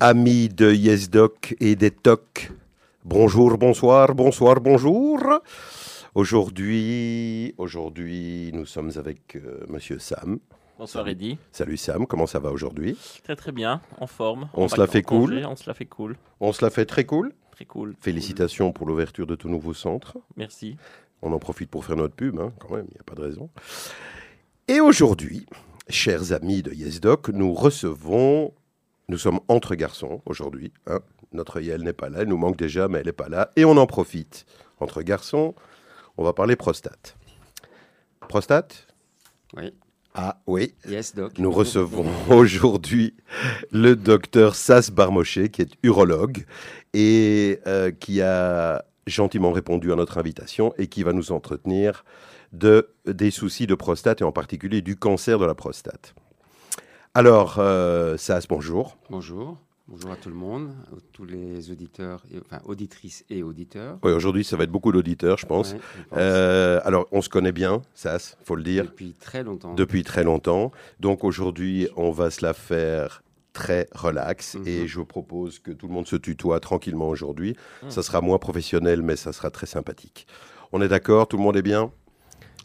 amis de YesDoc et des TOC. Bonjour, bonsoir, bonsoir, bonjour. Aujourd'hui, aujourd'hui, nous sommes avec euh, Monsieur Sam. Bonsoir Eddy. Salut Sam, comment ça va aujourd'hui? Très très bien, en forme. On se la fait cool. congé, On se la fait cool. On se l'a fait très cool. Très cool. Félicitations pour l'ouverture de tout nouveau centre. Merci. On en profite pour faire notre pub, hein, quand même, il n'y a pas de raison. Et aujourd'hui, chers amis de YesDoc, nous recevons, nous sommes entre garçons aujourd'hui. hein. Notre Yael n'est pas là, elle nous manque déjà, mais elle n'est pas là. Et on en profite. Entre garçons, on va parler prostate. Prostate? Oui. Ah oui. Yes, Doc. Nous recevons aujourd'hui le docteur Sas Barmochet, qui est urologue et euh, qui a gentiment répondu à notre invitation et qui va nous entretenir de, des soucis de prostate et en particulier du cancer de la prostate. Alors, euh, Sas, bonjour. Bonjour. Bonjour à tout le monde, à tous les auditeurs, et, enfin auditrices et auditeurs. Oui, aujourd'hui, ça va être beaucoup d'auditeurs, je pense. Ouais, je pense. Euh, alors, on se connaît bien, Sas, faut le dire. Depuis très longtemps. depuis très longtemps. Donc aujourd'hui, on va se la faire très relax Mhm. et je vous propose que tout le monde se tutoie tranquillement aujourd'hui. Mhm. Ça sera moins professionnel, mais ça sera très sympathique. On est d'accord Tout le monde est bien?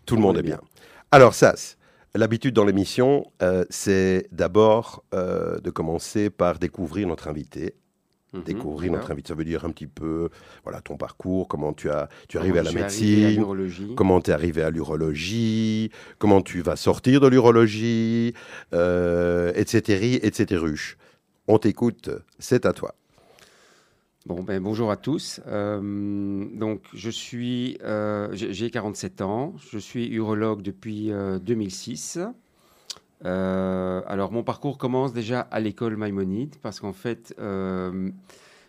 Tout le monde est bien. Alors, Sas, l'habitude dans l'émission, euh, c'est d'abord euh, de commencer par découvrir notre invité. Mhm, Découvrir notre invité, ça veut dire un petit peu voilà, ton parcours, comment tu as tu es Comment arrivé à la à médecine. Comment tu es arrivé à l'urologie Comment tu vas sortir de l'urologie euh, Etc. etc. On t'écoute, c'est à toi. Bon, ben, bonjour à tous. Euh, donc, je suis, euh, j'ai j'ai 47 ans. Je suis urologue depuis euh, 2006. Euh, alors, mon parcours commence déjà à l'école Maïmonide parce qu'en fait,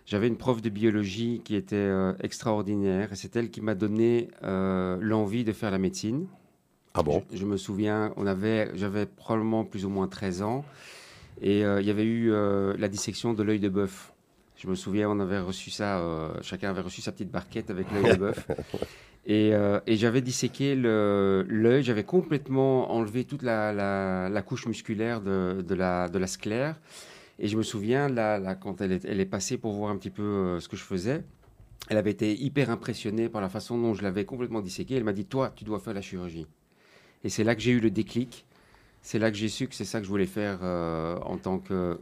j'avais une prof de biologie qui était extraordinaire et c'est elle qui m'a donné l'envie de faire la médecine. Ah bon? Je, je me souviens, on avait, j'avais probablement plus ou moins 13 ans et il y avait eu la dissection de l'œil de bœuf. Je me souviens, on avait reçu ça, euh, chacun avait reçu sa petite barquette avec l'œil de bœuf. Et, euh, et j'avais disséqué l'œil, j'avais complètement enlevé toute la, la- la couche musculaire de, de la, de la sclère. Et je me souviens, là, là, quand elle est, elle est passée pour voir un petit peu euh, ce que je faisais, elle avait été hyper impressionnée par la façon dont je l'avais complètement disséqué. Elle m'a dit, toi, tu dois faire la chirurgie. Et c'est là que j'ai eu le déclic. C'est là que j'ai su que c'est ça que je voulais faire euh, en tant que...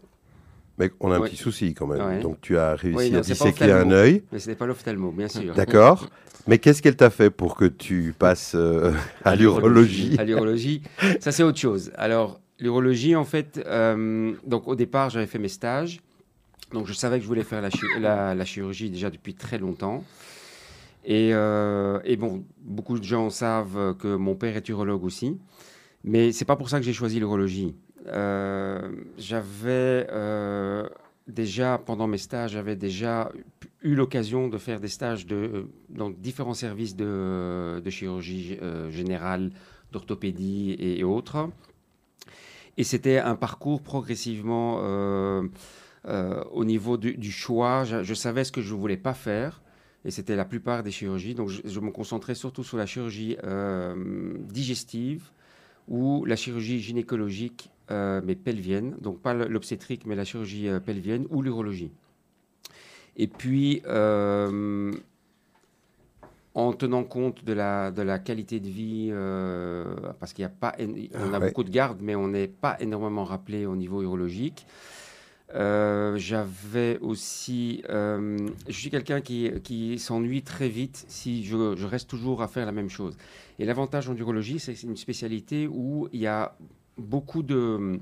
Mais on a un Ouais. petit souci quand même. Ouais. Donc tu as réussi Oui, non, à disséquer un œil. Mais ce n'est pas l'ophtalmo, bien sûr. D'accord. Mais qu'est-ce qu'elle t'a fait pour que tu passes euh, à l'urologie À l'urologie, ça c'est autre chose. Alors, l'urologie, en fait, euh, donc au départ, j'avais fait mes stages. Donc, je savais que je voulais faire la, chi- la- la chirurgie déjà depuis très longtemps. Et, euh, et bon, beaucoup de gens savent que mon père est urologue aussi. Mais c'est pas pour ça que j'ai choisi l'urologie. Euh, j'avais euh, déjà, pendant mes stages, j'avais déjà eu l'occasion de faire des stages de, dans différents services de, chirurgie euh, générale, d'orthopédie et, autres. Et c'était un parcours progressivement euh, euh, au niveau du, choix. Je, savais ce que je ne voulais pas faire. Et c'était la plupart des chirurgies. Donc je, me concentrais surtout sur la chirurgie euh, digestive ou la chirurgie gynécologique, euh, mais pelvienne. Donc pas l'obstétrique, mais la chirurgie euh, pelvienne ou l'urologie. Et puis, euh, en tenant compte de la, de la qualité de vie, parce qu'il y a pas, en- on Ah a ouais. beaucoup de gardes, mais on n'est pas énormément rappelé au niveau urologique. J'avais aussi, je suis quelqu'un qui, qui s'ennuie très vite si je, je reste toujours à faire la même chose. Et l'avantage en urologie, c'est que c'est une spécialité où il y a beaucoup de,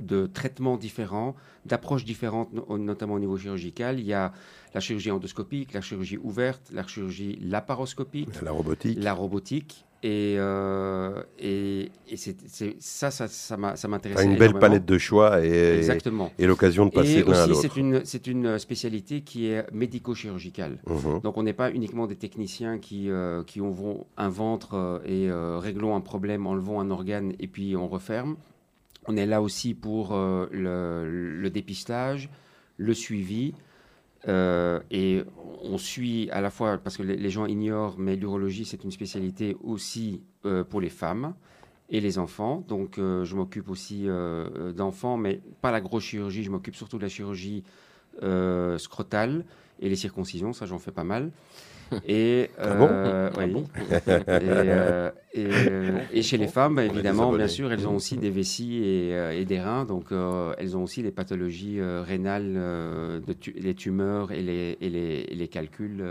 de traitements différents, d'approches différentes, no- notamment au niveau chirurgical. Il y a la chirurgie endoscopique, la chirurgie ouverte, la chirurgie laparoscopique, La robotique. la robotique. Et, euh, et, et ça, ça, ça as une belle énormément. palette de choix et, Exactement. et l'occasion de passer l'un à l'autre. c'est une, c'est une spécialité qui est médico-chirurgicale. Mhm. Donc, on n'est pas uniquement des techniciens qui, euh, qui ouvront un ventre euh, et euh, réglons un problème, enlevons un organe et puis on referme. On est là aussi pour euh, le, le dépistage, le suivi. Euh, et on suit à la fois, parce que les, gens ignorent, mais l'urologie, c'est une spécialité aussi euh, pour les femmes. et les enfants. Donc, euh, je m'occupe aussi d'enfants, mais pas la grosse chirurgie. Je m'occupe surtout de la chirurgie scrotale et les circoncisions. Ça, j'en fais pas mal. Et, bon? oui. bon? Et, chez les femmes, évidemment, bien sûr, elles ont aussi des vessies et, euh, et des reins. Donc, euh, elles ont aussi les pathologies euh, rénales, euh, de tu- les tumeurs et les, et les, et les calculs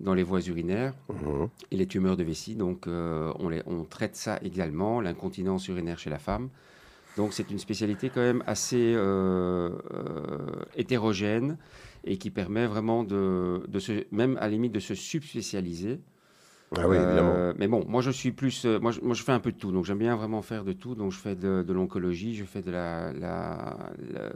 dans les voies urinaires Mhm. et les tumeurs de vessie. Donc, on, les- on traite ça également, l'incontinence urinaire chez la femme. Donc, c'est une spécialité quand même assez hétérogène et qui permet vraiment de, de se, même à la limite de se subspécialiser. Ah oui, évidemment. Euh, mais bon, moi je suis plus, euh, moi, je, moi je fais un peu de tout, donc j'aime bien vraiment faire de tout. Donc je fais de, de l'oncologie, je fais de la, la- la-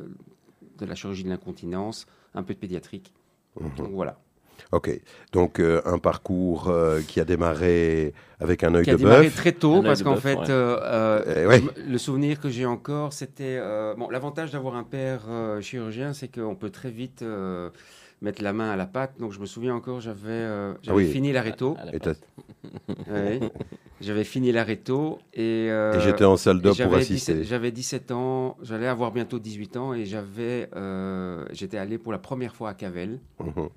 de la chirurgie de l'incontinence, un peu de pédiatrique. Mhm. Donc voilà. Ok, donc euh, un parcours euh, qui a démarré avec un œil Qui a de démarré bœuf. très tôt Un parce de qu'en bœuf, fait, ouais. euh, euh, Eh ouais. le souvenir que j'ai encore, c'était euh, bon. L'avantage d'avoir un père euh, chirurgien, c'est qu'on peut très vite euh, mettre la main à la pâte. Donc je me souviens encore, j'avais euh, j'avais oui. fini la réto. À la Ouais. J'avais fini la réto et, euh, et j'étais en salle d'op pour j'avais assister. 17 J'avais 17 ans, j'allais avoir bientôt 18 ans et j'avais, euh, j'étais allé pour la première fois à Cavel Mhm.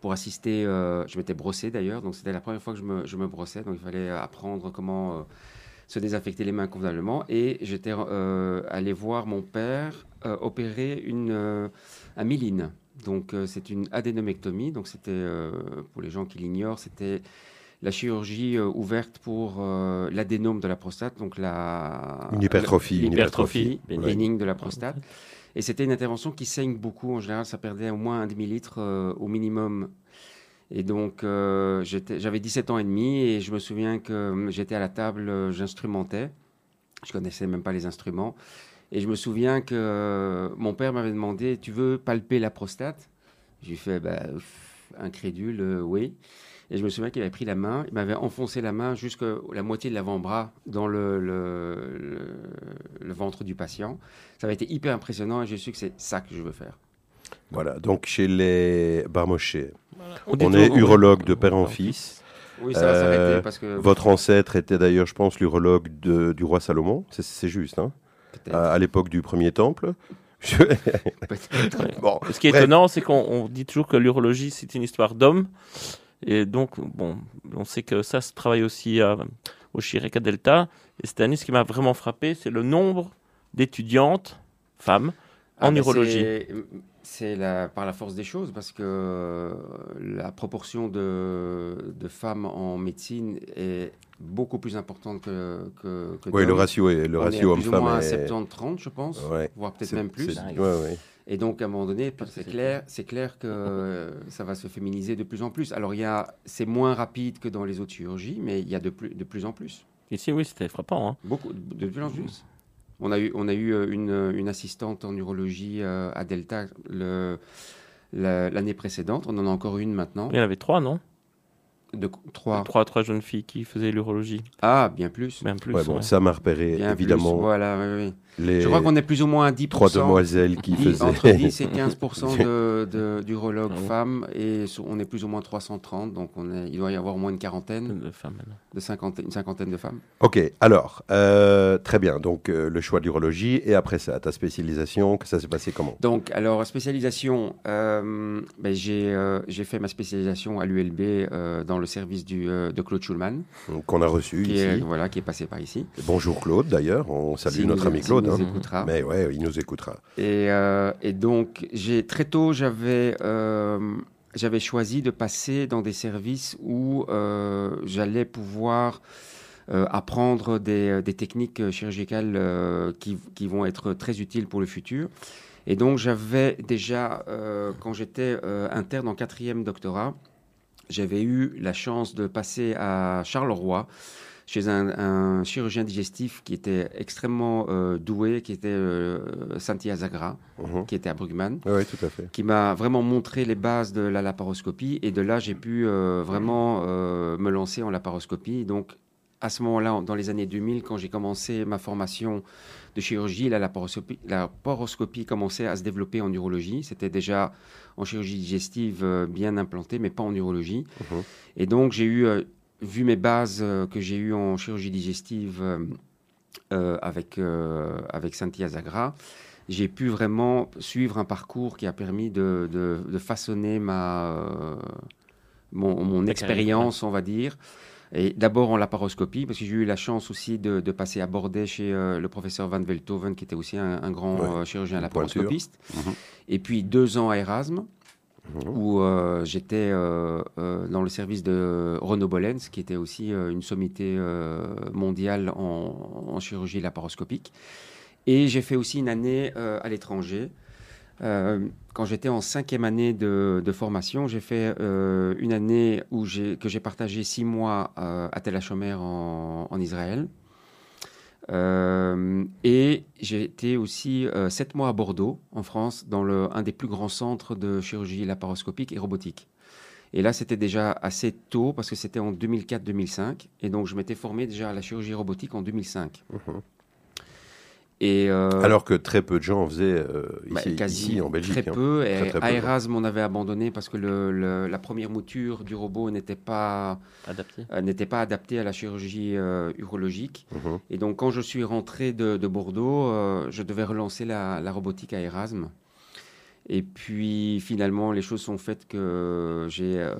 Pour assister. euh, je m'étais brossé d'ailleurs, donc c'était la première fois que je me, je me brossais, donc il fallait apprendre comment euh, se désinfecter les mains convenablement. Et j'étais euh, allé voir mon père euh, opérer une, un myline. Donc c'est une adénomectomie, donc c'était, pour les gens qui l'ignorent, c'était la chirurgie euh, ouverte pour euh, l'adénome de la prostate, donc la... Une hypertrophie. Une hypertrophie. bénigne. Ouais. de la prostate. Et c'était une intervention qui saigne beaucoup. En général, ça perdait au moins un demi-litre euh, au minimum. Et donc, euh, j'avais 17 ans et demi et je me souviens que euh, j'étais à la table, euh, j'instrumentais. Je connaissais même pas les instruments. Et je me souviens que euh, mon père m'avait demandé Tu veux palper la prostate? J'ai fait bah, pff, incrédule, oui. Et je me souviens qu'il avait pris la main, il m'avait enfoncé la main jusqu'à la moitié de l'avant-bras dans le, le- le- le ventre du patient. Ça avait été hyper impressionnant et j'ai su que c'est ça que je veux faire. Voilà, donc chez les Barmochés, On, est urologue de père en fils. Oui, ça va Euh, s'arrêter parce que. Votre ancêtre était d'ailleurs, je pense, l'urologue du roi Salomon. C'est- juste, hein à, à l'époque du premier temple. Je- Peut-être. bon, Ce qui est Bref. étonnant, c'est qu'on on dit toujours que l'urologie, c'est une histoire d'hommes. Et donc, bon, on sait que ça se travaille aussi à- au Chirec à Delta. Et cette année, ce qui m'a vraiment frappé, c'est le nombre d'étudiantes, femmes, en Ah, urologie. c'est- la, par la force des choses parce que euh, la proportion de, de femmes en médecine est beaucoup plus importante que, que, que oui, le ratio, est, le On est ratio à plus ou homme-femme moins à est... 70-30, je pense, Ouais, voire peut-être même plus. ouais, ouais. Et donc, à un moment donné, c'est clair, c'est clair que euh, ça va se féminiser de plus en plus. Alors, il y a, c'est moins rapide que dans les autres chirurgies, mais il y a de plus, de plus en plus. Ici, oui, c'était frappant. hein. Beaucoup, de plus en plus. On a eu, on a eu euh, une, une assistante en urologie euh, à Delta la- l'année précédente. On en a encore une maintenant. Il y en avait trois, non? De, trois. Trois, trois jeunes filles qui faisaient l'urologie. Ah, bien plus. Même plus. Ouais, bon, ouais. ça m'a repéré, Bien évidemment, plus. Voilà, oui, oui. Les Je crois qu'on est plus ou moins à 10%. trois demoiselles qui 10 faisaient... entre 10 et 15 de, de- d'urologues femmes et on est plus ou moins 330 donc on est, il doit y avoir au moins une quarantaine De femmes, de cinquantaine, une cinquantaine de femmes. Ok, alors, euh, très bien. Donc, euh, le choix d'urologie et après ça, ta spécialisation, que ça s'est passé comment? Donc alors spécialisation, euh, ben, j'ai, euh, j'ai fait ma spécialisation à l'ULB euh, dans le service du, euh, de Claude Schulman Qu'on a reçu qui ici. est, voilà, qui est passé par ici. Bonjour Claude, d'ailleurs. On salue notre nous- ami Claude. Nous hein. écoutera. Mais ouais, il nous écoutera. Et, euh, et donc, j'ai très tôt, j'avais euh, j'avais choisi de passer dans des services où euh, j'allais pouvoir euh, apprendre des, des techniques chirurgicales euh, qui, qui vont être très utiles pour le futur. Et donc, j'avais déjà, euh, quand j'étais interne en quatrième doctorat, j'avais eu la chance de passer à Charleroi chez un, un chirurgien digestif qui était extrêmement euh, doué, qui était euh, Santi Azagra, Mhm. qui était à Brugman, Oui, tout à fait. qui m'a vraiment montré les bases de la laparoscopie. Et de là, j'ai pu euh, vraiment euh, me lancer en laparoscopie. Donc, à ce moment-là, en- dans les années 2000, quand j'ai commencé ma formation de chirurgie, la laparoscopie, la laparoscopie commençait à se développer en urologie. C'était déjà en chirurgie digestive euh, bien implanté, mais pas en urologie. Mhm. Et donc, j'ai eu euh, vu mes bases euh, que j'ai eues en chirurgie digestive euh, euh, avec, euh, avec Santi Azagra, j'ai pu vraiment suivre un parcours qui a permis de, de- de façonner ma, euh, mon, expérience, on va dire. Et d'abord en laparoscopie, parce que j'ai eu la chance aussi de, de passer à Bordet chez euh, le professeur Van Velthoven, qui était aussi un, un grand Ouais, euh, chirurgien laparoscopiste. Mhm. Et puis deux ans à Erasme, Où euh, j'étais euh, euh, dans le service de Renaud Bollens, qui était aussi une sommité mondiale en, chirurgie laparoscopique. Et j'ai fait aussi une année à l'étranger. Quand j'étais en cinquième année de, formation, j'ai fait une année où que j'ai partagé six mois à Tel HaShomer en Israël. Euh, et j'ai été aussi euh, sept mois à Bordeaux, en France, dans un des plus grands centres de chirurgie laparoscopique et robotique. Et là, c'était déjà assez tôt parce que c'était en 2004-2005. Et donc, je m'étais formé déjà à la chirurgie robotique en 2005. Mhm. Et euh, Alors que très peu de gens en faisaient euh, bah, ici, quasi ici, en Belgique. très hein. peu. Et Très, avait abandonné parce que le- le- la première mouture du robot n'était pas, Adapté. euh, n'était pas adaptée à la chirurgie euh, urologique. Mhm. Et donc, quand je suis rentré de, de Bordeaux, euh, je devais relancer la, la robotique à Erasme. Et puis, finalement, les choses sont faites que j'ai euh,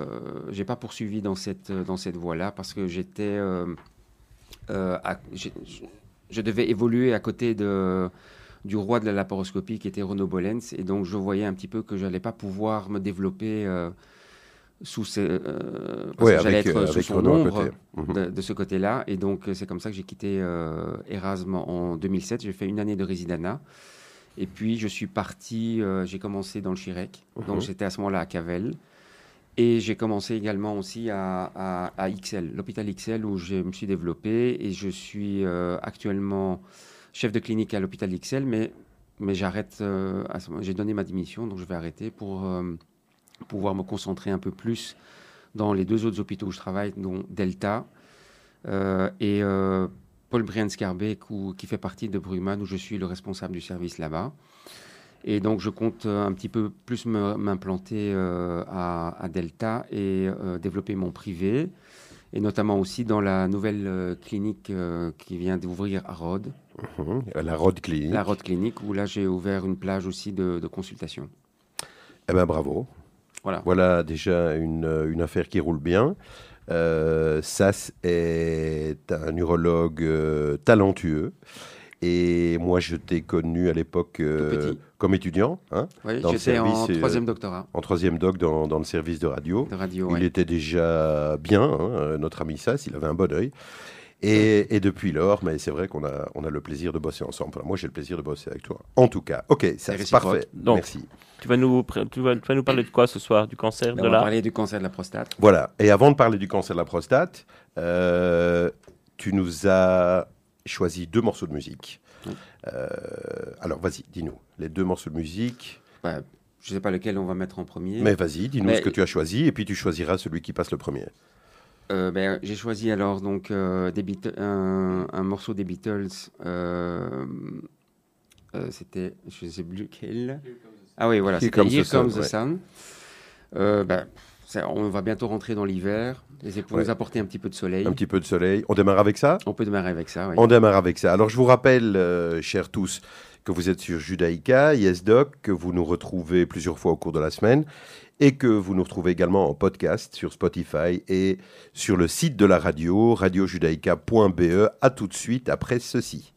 j'ai pas poursuivi dans cette, dans cette voie-là parce que j'étais. Je, devais évoluer à côté de, du roi de la laparoscopie qui était Renaud Bollens. Et donc, je voyais un petit peu que je n'allais pas pouvoir me développer euh, sous ces. euh, Ouais, j'allais être euh, sous son ombre. Mhm. de, de ce côté-là. Et donc, c'est comme ça que j'ai quitté euh, Erasme en 2007. J'ai fait une année de résidana. Et puis, je suis parti, j'ai commencé dans le Chirec. Donc, Mhm. j'étais à ce moment-là à Cavel. Et j'ai commencé également aussi à, XL, l'hôpital XL, où je me suis développé. Et je suis euh, actuellement chef de clinique à l'hôpital XL, mais, mais j'arrête. euh, j'ai donné ma démission, donc je vais arrêter pour euh, pouvoir me concentrer un peu plus dans les deux autres hôpitaux où je travaille, dont Delta et Paul Brian Scarbeck, qui fait partie de Brugman, où je suis le responsable du service là-bas. Et donc, je compte euh, un petit peu plus m'implanter euh, à, à Delta et euh, développer mon privé, et notamment aussi dans la nouvelle euh, clinique qui vient d'ouvrir à Rhodes, Mhm. La Rod Clinic. la Rhodes Clinic, où là, j'ai ouvert une plage aussi de, de consultation. Eh ben bravo. Voilà. Voilà déjà une, une affaire qui roule bien. Sass est un urologue talentueux. Et moi, je t'ai connu à l'époque euh, comme étudiant, hein, Oui, Dans le j'étais en service, euh, troisième doctorat en troisième doc dans, dans le service de radio. de radio. Il ouais. était déjà bien, hein, euh, notre ami Sass, il avait un bon œil. Et, et depuis lors, mais c'est vrai qu'on a, on a le plaisir de bosser ensemble. Enfin, moi, j'ai le plaisir de bosser avec toi. En tout cas, ok, ça c'est parfait. Donc, Merci. Tu vas, nous, tu, vas, tu vas nous parler de quoi ce soir Du cancer Ben, de on va parler du cancer de la prostate. Voilà. Et avant de parler du cancer de la prostate, euh, tu nous as choisi deux morceaux de musique. Oui. Euh, alors, vas-y, dis-nous. Les deux morceaux de musique. Ben, je ne sais pas lequel on va mettre en premier. Mais vas-y, dis-nous Mais- ce que tu as choisi et puis tu choisiras celui qui passe le premier. Euh, ben, j'ai choisi alors donc euh, des Beatles- un, un morceau des Beatles. euh, euh, C'était, je ne sais plus lequel. Ah oui, voilà, Here c'était Comes the Here Sun, Comes the ouais. Sun. Euh, ben, ça- on va bientôt rentrer dans l'hiver. Et pour Ouais. nous apporter un petit peu de soleil. Un petit peu de soleil. On démarre avec ça? On peut démarrer avec ça. oui. On démarre avec ça. Alors, je vous rappelle, euh, chers tous, que vous êtes sur Judaïka, YesDoc, que vous nous retrouvez plusieurs fois au cours de la semaine et que vous nous retrouvez également en podcast sur Spotify et sur le site de la radio, radiojudaïka.be. À tout de suite après ceci.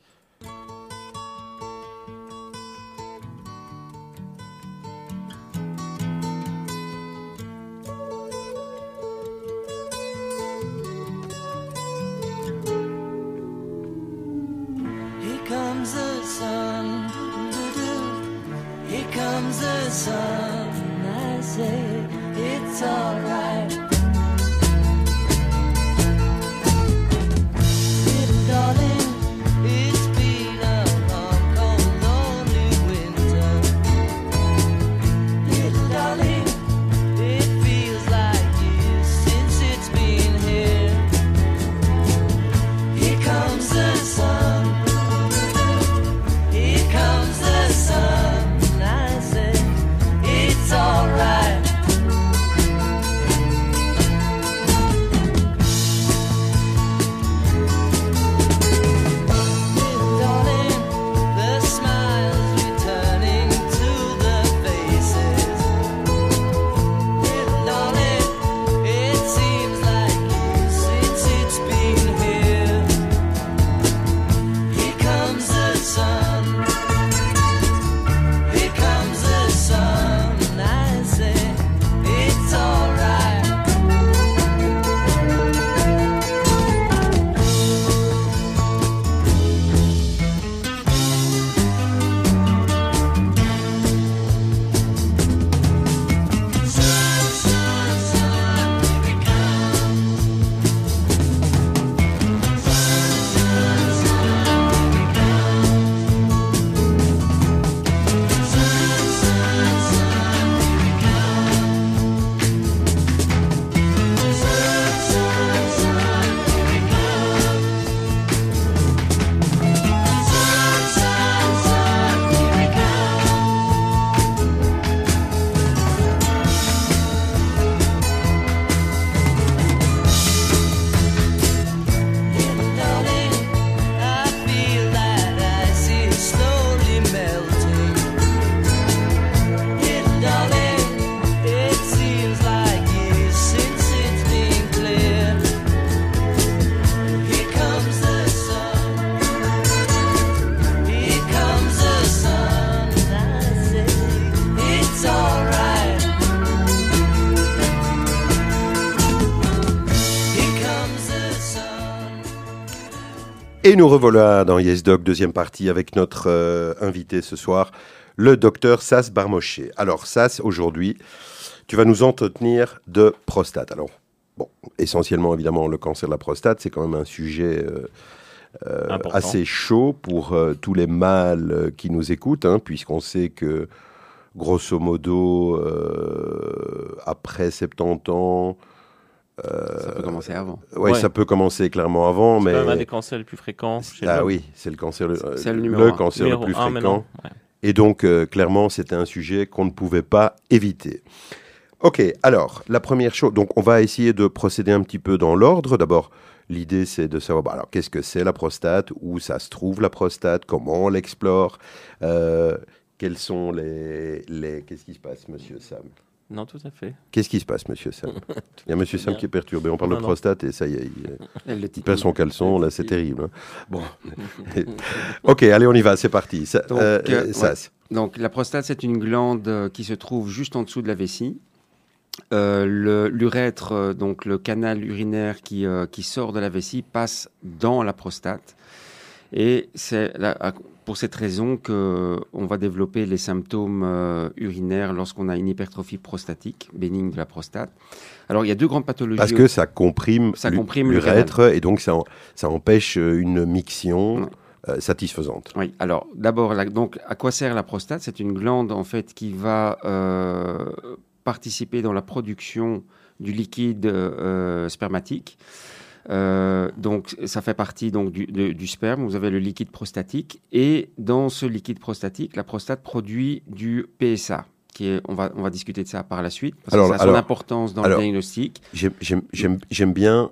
Et nous revoilà dans Yes Doc, deuxième partie, avec notre euh, invité ce soir, le docteur Sas Barmoché. Alors, Sas, aujourd'hui, tu vas nous entretenir de prostate. Alors, bon, essentiellement, évidemment, le cancer de la prostate, c'est quand même un sujet euh, euh, assez chaud pour tous les mâles qui nous écoutent, hein, puisqu'on sait que, grosso modo, après 70 ans, Ça peut commencer avant. ouais, Ouais. ça peut commencer clairement avant, C'est mais... un des cancers les plus fréquents chez Ah oui, c'est le cancer, le, C'est le numéro un. cancer Numéro le plus fréquent. Ouais. Et donc, euh, clairement, c'était un sujet qu'on ne pouvait pas éviter. Ok, alors, la première chose, donc on va essayer de procéder un petit peu dans l'ordre. D'abord, l'idée, c'est de savoir, bah, alors, qu'est-ce que c'est la prostate, où ça se trouve la prostate, comment on l'explore, euh, quels sont les... les... Qu'est-ce qui se passe, monsieur Sam? Non, tout à fait. Qu'est-ce qui se passe, monsieur Sam Il y a monsieur Sam bien. qui est perturbé. On parle Non, de non. prostate et ça y est, il, il perd son caleçon, là, c'est Le terrible. hein. Bon. ok, allez, on y va, c'est parti. Ça, Donc, euh, euh, ouais. Sas. Donc la prostate, c'est une glande euh, qui se trouve juste en dessous de la vessie. Euh, L'urètre, euh, donc le canal urinaire qui, euh, qui sort de la vessie, passe dans la prostate. Et c'est pour cette raison que on va développer les symptômes euh, urinaires lorsqu'on a une hypertrophie prostatique bénigne de la prostate. Alors il y a deux grandes pathologies. Parce que ça comprime, Ça comprime l'urètre et donc ça, empêche euh, une miction Ouais. euh, satisfaisante. Oui, alors d'abord, donc à quoi sert la prostate? C'est une glande en fait qui va euh, participer dans la production du liquide spermatique. Euh, donc ça fait partie donc du, de- du sperme. Vous avez le liquide prostatique et dans ce liquide prostatique, la prostate produit du PSA. Qui est, on va on va discuter de ça par la suite parce Alors- que ça a son importance dans alors- le diagnostic. J'aime- bien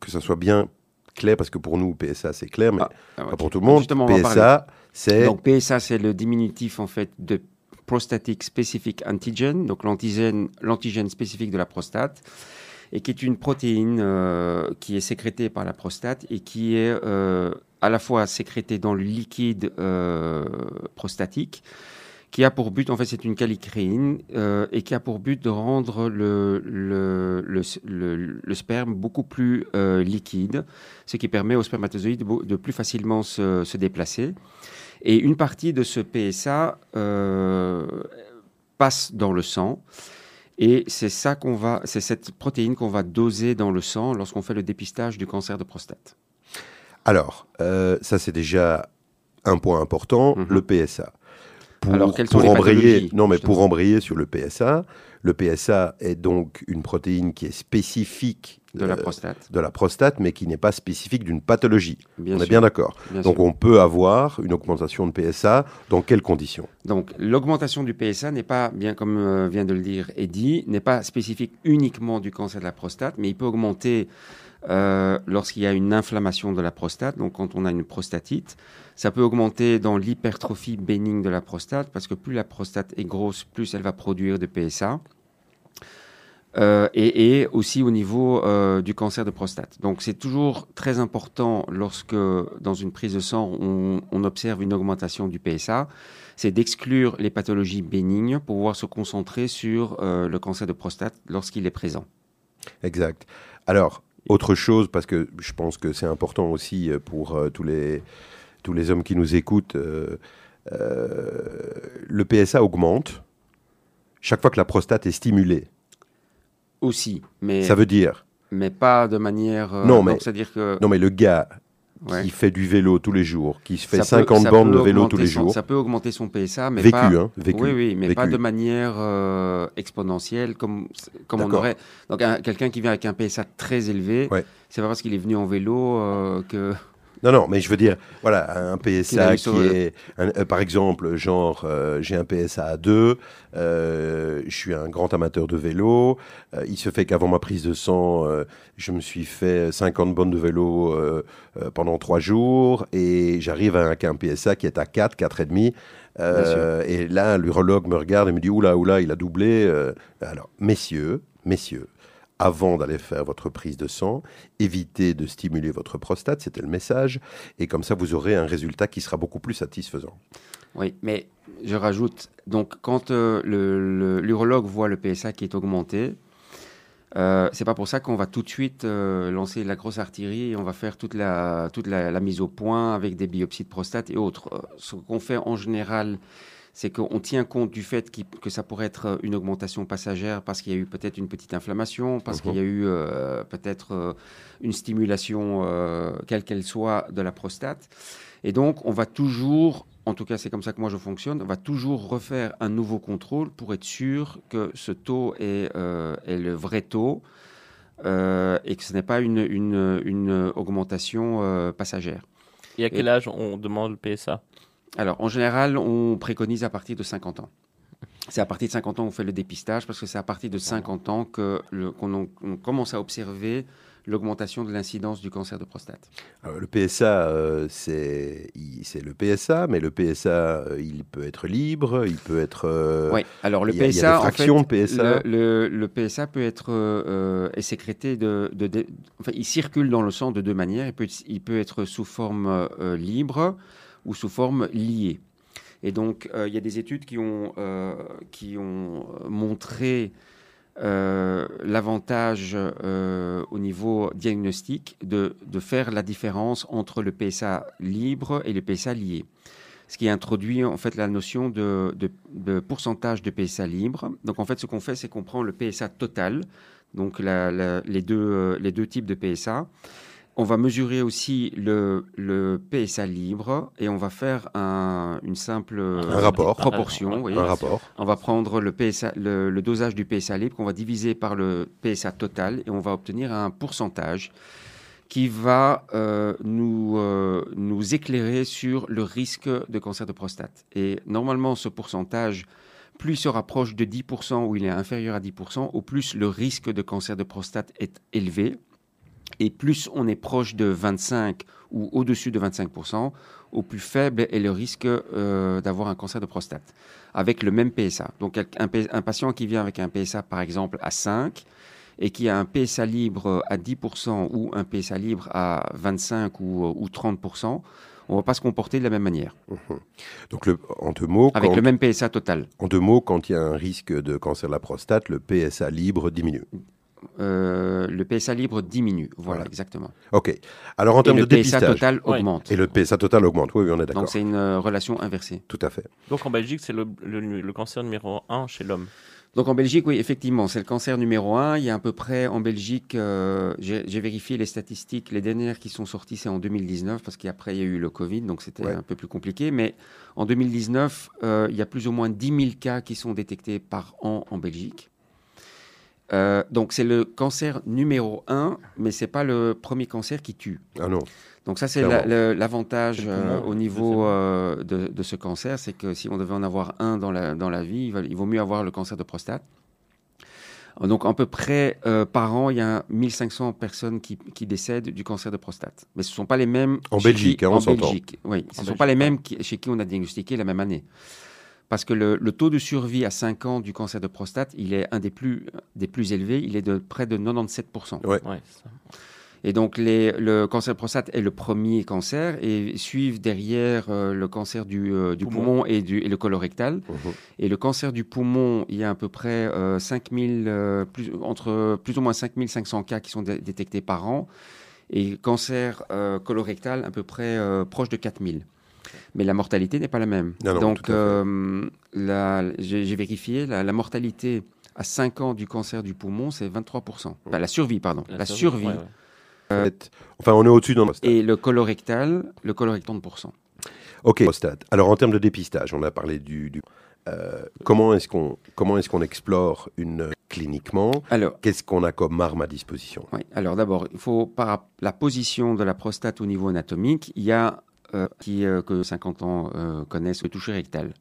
que ça soit bien clair parce que pour nous, PSA, c'est clair, mais Ah, pas ok. pour tout le monde. PSA, c'est. Donc PSA, c'est le diminutif en fait de Prostatic Specific Antigen, donc l'antigène spécifique de la prostate, et qui est une protéine euh, qui est sécrétée par la prostate et qui est euh, à la fois sécrétée dans le liquide euh, prostatique, qui a pour but, en fait, c'est une calicréine, et qui a pour but de rendre le, sperme beaucoup plus liquide, ce qui permet aux spermatozoïdes de, plus facilement se, déplacer. Et une partie de ce PSA passe dans le sang. Et c'est ça qu'on va, c'est cette protéine qu'on va doser dans le sang lorsqu'on fait le dépistage du cancer de prostate. Alors, euh, ça, c'est déjà un point important, Mhm. le PSA. Pour, Alors, pour les embrayer, non, mais pour embrayer sur le PSA, le PSA est donc une protéine qui est spécifique De la euh, prostate, de la prostate, mais qui n'est pas spécifique d'une pathologie. bien on sûr. est bien d'accord. Donc sûr. on peut avoir une augmentation de PSA dans quelles conditions? Donc, l'augmentation du PSA n'est pas, bien comme euh, vient de le dire Eddie, n'est pas spécifique uniquement du cancer de la prostate, mais il peut augmenter euh, lorsqu'il y a une inflammation de la prostate, donc quand on a une prostatite. Ça peut augmenter dans l'hypertrophie bénigne de la prostate, parce que plus la prostate est grosse, plus elle va produire de PSA. Euh, et, aussi au niveau euh, du cancer de prostate. Donc c'est toujours très important lorsque dans une prise de sang on, observe une augmentation du PSA, c'est d'exclure les pathologies bénignes pour pouvoir se concentrer sur euh, le cancer de prostate lorsqu'il est présent. Exact. Alors, autre chose, parce que je pense que c'est important aussi pour tous, les, tous les hommes qui nous écoutent, euh, euh, le PSA augmente chaque fois que la prostate est stimulée. Aussi, mais, Ça veut dire, mais pas de manière... euh, Non, mais- donc, C'est-à-dire que... non mais le gars ouais, qui fait du vélo tous les jours, qui se fait ça peut- 50 ça bornes peut de vélo tous les son- jours, Ça peut augmenter son PSA, mais vécu, pas... hein, vécu. Oui, oui, mais vécu. pas de manière euh, exponentielle comme, comme on aurait. Donc, un- quelqu'un qui vient avec un PSA très élevé, Ouais. c'est pas parce qu'il est venu en vélo que. Non, non, mais je veux dire, voilà, un PSA qui est, un- euh, par exemple, genre, euh, j'ai un PSA à 2, euh, je suis un grand amateur de vélo, il se fait qu'avant ma prise de sang, je me suis fait 50 bonnes de vélo pendant 3 jours, et j'arrive avec un PSA qui est à 4, 4,5, euh, et là, l'urologue me regarde et me dit, oula, oula, il a doublé. euh. alors, messieurs, messieurs, avant d'aller faire votre prise de sang, évitez de stimuler votre prostate, c'était le message, et comme ça vous aurez un résultat qui sera beaucoup plus satisfaisant. Oui, mais je rajoute, donc quand euh, l'urologue voit le PSA qui est augmenté, Euh, c'est pas pour ça qu'on va tout de suite euh, lancer la grosse artillerie et on va faire toute la, toute la mise au point avec des biopsies de prostate et autres. Euh, ce qu'on fait en général, c'est qu'on tient compte du fait que ça pourrait être une augmentation passagère parce qu'il y a eu peut-être une petite inflammation, parce Mhm. qu'il y a eu euh, peut-être euh, une stimulation, euh, quelle qu'elle soit, de la prostate. Et donc, on va toujours, en tout cas c'est comme ça que moi je fonctionne, on va toujours refaire un nouveau contrôle pour être sûr que ce taux est, euh, est le vrai taux euh, et que ce n'est pas une, une, une augmentation euh, passagère. Et à quel âge on demande le PSA Alors, en général, on préconise à partir de 50 ans. C'est à partir de 50 ans qu'on fait le dépistage parce que c'est à partir de 50 ans que qu'on en- on commence à observer l'augmentation de l'incidence du cancer de prostate. Alors, le PSA, euh, c'est le PSA, mais le PSA, euh, il peut être libre, il peut être. euh, Oui, alors le a- PSA, des en fractions fait, PSA. Le, le- le PSA peut être euh, est sécrété de, de- de- enfin, il circule dans le sang de deux manières. Il peut, être- il peut être sous forme euh, libre ou sous forme liée. Et donc, euh, il y a des études qui ont, euh, qui ont euh, montré l'avantage au niveau diagnostic de, de faire la différence entre le PSA libre et le PSA lié. Ce qui introduit en fait la notion de, de- pourcentage de PSA libre. Donc en fait, ce qu'on fait, c'est qu'on prend le PSA total, donc les, deux, les deux types de PSA. On va mesurer aussi le, le PSA libre et on va faire un- une simple Un rapport. proportion. oui. un rapport. On va prendre le, PSA, le, le dosage du PSA libre qu'on va diviser par le PSA total et on va obtenir un pourcentage qui va euh, nous, euh, nous éclairer sur le risque de cancer de prostate. Et normalement, ce pourcentage, plus il se rapproche de 10% ou il est inférieur à 10%, au plus le risque de cancer de prostate est élevé. Et plus on est proche de 25 ou au-dessus de 25%, au plus faible est le risque euh, d'avoir un cancer de prostate avec le même PSA. Donc un, patient qui vient avec un PSA par exemple à 5 et qui a un PSA libre à 10% ou un PSA libre à 25 ou, ou 30%, on ne va pas se comporter de la même manière, Donc, le- en, deux mots, avec quand, le même PSA total. en deux mots, quand il y a un risque de cancer de la prostate, le PSA libre diminue. Euh, le PSA libre diminue, voilà, Voilà. exactement. OK. Alors, en termes le de PSA dépistage. total Ouais. augmente. Et le PSA total augmente. Oui, oui, on est d'accord. Donc c'est une euh, relation inversée. Tout à fait. Donc en Belgique, c'est le, le- le cancer numéro 1 chez l'homme. Donc en Belgique, oui, effectivement, c'est le cancer numéro un. Il y a à peu près en Belgique, euh, j'ai vérifié les statistiques, les dernières qui sont sorties, c'est en 2019, parce qu'après il y a eu le Covid, donc c'était Ouais. un peu plus compliqué. Mais en 2019, euh, il y a plus ou moins 10 000 cas qui sont détectés par an en Belgique. Euh, donc c'est le cancer numéro un, mais c'est pas le premier cancer qui tue. Ah non. Donc ça, c'est l'avantage euh, au niveau euh, de, de ce cancer, c'est que si on devait en avoir un dans la, dans la vie, il, va- il vaut mieux avoir le cancer de prostate. Donc à peu près euh, par an, il y a 1500 personnes qui, qui décèdent du cancer de prostate. Mais ce ne sont pas les mêmes En Belgique, qui- hein, on en. Belgique, oui. Ce ne sont Belgique, pas les mêmes qui- chez qui on a diagnostiqué la même année. Parce que le, le taux de survie à 5 ans du cancer de prostate, il est un des plus, des plus élevés, il est de près de 97%. Ouais. Et donc, les- le cancer de prostate est le premier cancer et suivent derrière euh, le cancer du, euh, du Poumon. poumon, et, du, et le colorectal. Mhm. Et le cancer du poumon, il y a à peu près euh, 5000, euh, plus, entre plus ou moins 5500 cas qui sont dé- détectés par an. Et cancer euh, colorectal, à peu près euh, proche de 4000. Mais la mortalité n'est pas la même. Non, non, Donc, euh, j'ai vérifié, la, la mortalité à 5 ans du cancer du poumon, c'est 23%. Enfin, la survie, pardon. La, survie. ouais, ouais. Peut-être- Enfin, on est au-dessus prostate. Et le colorectal, le colorectal 30%. OK. Prostate. Alors, en termes de dépistage, on a parlé du. du- euh, comment est-ce qu'on comment est-ce qu'on explore une euh, cliniquement? Alors, Qu'est-ce qu'on a comme arme à disposition? Oui, alors d'abord, il faut par la position de la prostate au niveau anatomique, il y a euh, qui euh, que 50 ans euh, connaissent le toucher rectal.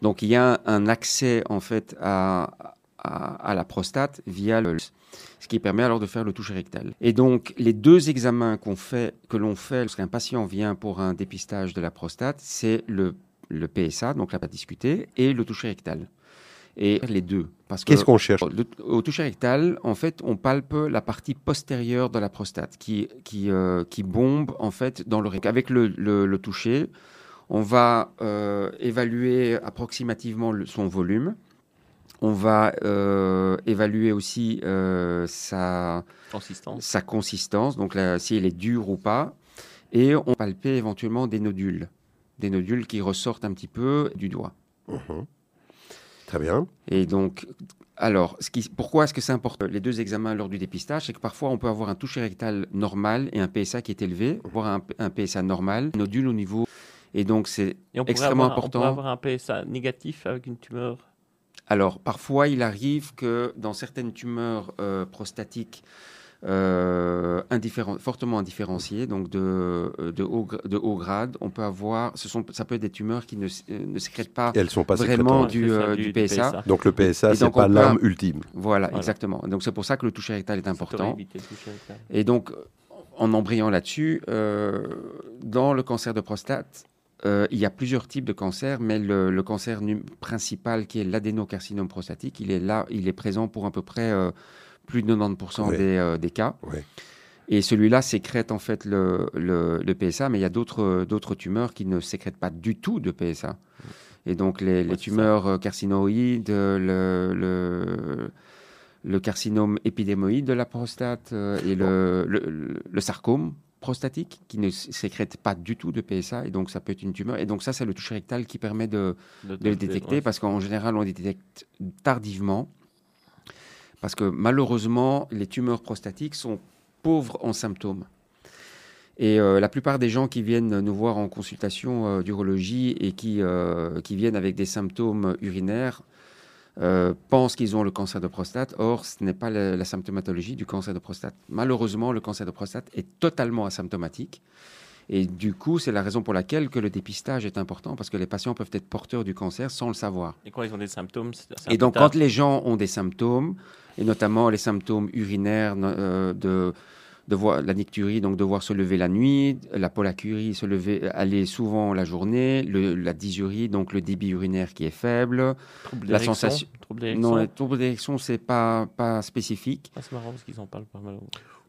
Donc il y a un accès en fait à, à, la prostate via le ce qui permet alors de faire le toucher rectal. Et donc les deux examens fait que l'on fait lorsqu'un patient vient pour un dépistage de la prostate, c'est le le PSA, donc là pas discuté, et le toucher rectal. Et les deux, Qu'est-ce qu'on cherche le- au toucher rectal, en fait, on palpe la partie postérieure de la prostate qui, qui, euh, qui bombe en fait dans le rectal. Avec le, le- le toucher, on va euh, évaluer approximativement le- son volume. On va euh, évaluer aussi euh, sa, Consistance. sa consistance, donc si elle est dure ou pas. Et on va palper éventuellement des nodules. Des nodules qui ressortent un petit peu du doigt. Très bien. Et donc, alors, ce qui, pourquoi est-ce que c'est important Les deux examens lors du dépistage, c'est que parfois on peut avoir un toucher rectal normal et un PSA qui est élevé, voire un, un PSA normal, nodule au niveau. Et donc, c'est extrêmement avoir, important. On peut avoir un PSA négatif avec une tumeur. Alors, parfois, il arrive que dans certaines tumeurs euh, prostatiques euh, indifféren- fortement indifférenciées, donc de, euh, de, haut, gra- de haut grade, on peut avoir, ce sont, ça peut être des tumeurs qui ne, euh, ne sécrètent pas Et elles sont pas Vraiment du, C'est ça, du PSA. Donc le PSA, c'est pas l'arme ultime. Voilà, Voilà. exactement. Donc, c'est pour ça que le toucher rectal est important. rectal. Et donc, en embrayant là-dessus, euh, dans le cancer de prostate, euh, il y a plusieurs types de cancers, mais le, le cancer principal, qui est l'adénocarcinome prostatique, il est là, il est présent pour à peu près euh, plus de 90% Ouais. des, euh, des cas. Ouais. Et celui-là sécrète en fait le, le- le PSA, mais il y a d'autres d'autres tumeurs qui ne sécrètent pas du tout de PSA. Et donc les, les tumeurs euh, carcinoïdes, le, le, le carcinome épidémoïde de la prostate euh, et le, le, le- le sarcome prostatique qui ne sécrète pas du tout de PSA. Et donc ça peut être une tumeur. Et donc ça, c'est le toucher rectal qui permet de, De, de le détecter ouais. parce qu'en général, on le détecte tardivement. Parce que malheureusement, les tumeurs prostatiques sont pauvres en symptômes. Et euh, la plupart des gens qui viennent nous voir en consultation euh, d'urologie et qui, euh, qui viennent avec des symptômes urinaires pensent qu'ils ont le cancer de prostate. Or, ce n'est pas la, la symptomatologie du cancer de prostate. Malheureusement, le cancer de prostate est totalement asymptomatique. Et du coup, c'est la raison pour laquelle que le dépistage est important, parce que les patients peuvent être porteurs du cancer sans le savoir. Et quand ils ont des symptômes, Et donc, quand les gens ont des symptômes, et notamment les symptômes urinaires, euh, de, de voir la nicturie, donc devoir se lever la nuit, la polacurie, se lever, aller souvent la journée, le- la dysurie, donc le débit urinaire qui est faible. Trouble la sensation- trouble. Non, les troubles d'érection, c'est pas, pas spécifique. Ah, c'est marrant parce qu'ils en parlent pas mal.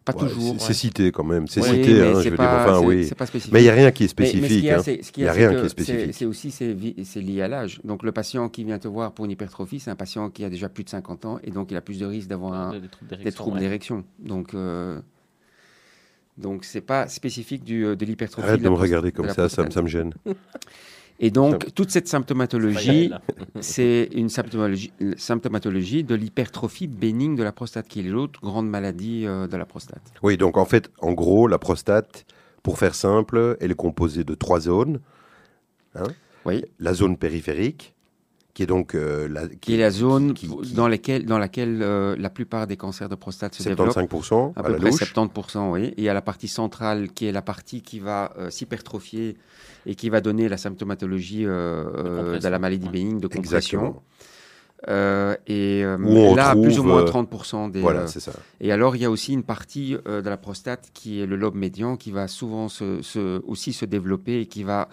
Pas Ouais, toujours. c'est- cité quand même. C'est Oui, cité, mais hein, je veux dire. Enfin, oui. c'est pas spécifique. Mais il n'y a rien qui est Mais- mais ce spécifique. hein. Il y a rien que qui est spécifique. C'est aussi c'est lié à l'âge. Donc le patient qui vient te voir pour une hypertrophie, c'est un patient qui a déjà plus de 50 ans et donc il a plus de risques d'avoir Des troubles d'érection. Donc euh, donc c'est pas spécifique du, euh, de l'hypertrophie. Arrête de me regarder de comme ça, ça, me- prostate. ça me gêne. Et donc toute cette symptomatologie, c'est une symptomatologie, symptomatologie de l'hypertrophie bénigne de la prostate, qui est l'autre grande maladie euh, de la prostate. Oui, donc en fait, en gros, la prostate, pour faire simple, elle est composée de trois zones. Hein Oui. La zone périphérique, qui est donc euh, la, Qui est la zone qui- qui- dans, laquelle, dans laquelle euh, la plupart des cancers de prostate se développent. 75% À à, peu la près louche. 70%, oui. Et il y a la partie centrale qui est la partie qui va euh, s'hypertrophier et qui va donner la symptomatologie de, la maladie ouais. bénigne de compression. Euh, et euh, on là, plus ou moins euh, 30% des. Voilà, euh, c'est ça. et alors, il y a aussi une partie euh, de la prostate qui est le lobe médian qui va souvent se, se- aussi se développer et qui va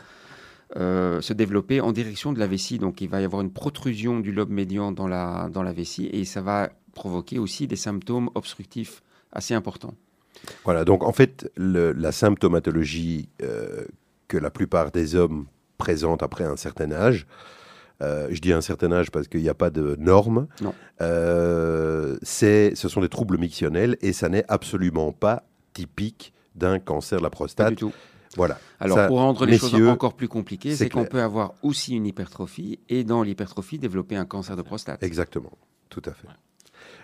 euh, se développer en direction de la vessie. Donc, il va y avoir une protrusion du lobe médian dans la, dans la vessie et ça va provoquer aussi des symptômes obstructifs assez importants. Voilà, donc en fait, le- la symptomatologie euh, que la plupart des hommes présentent après un certain âge, euh, je dis un certain âge parce qu'il n'y a pas de normes, euh, ce sont des troubles mictionnels et ça n'est absolument pas typique d'un cancer de la Pas prostate. du tout. Voilà. Alors, Ça, pour rendre les choses encore plus compliquées, c'est qu'on peut avoir aussi une hypertrophie et dans l'hypertrophie développer un cancer de prostate. Exactement, tout à fait. Ouais.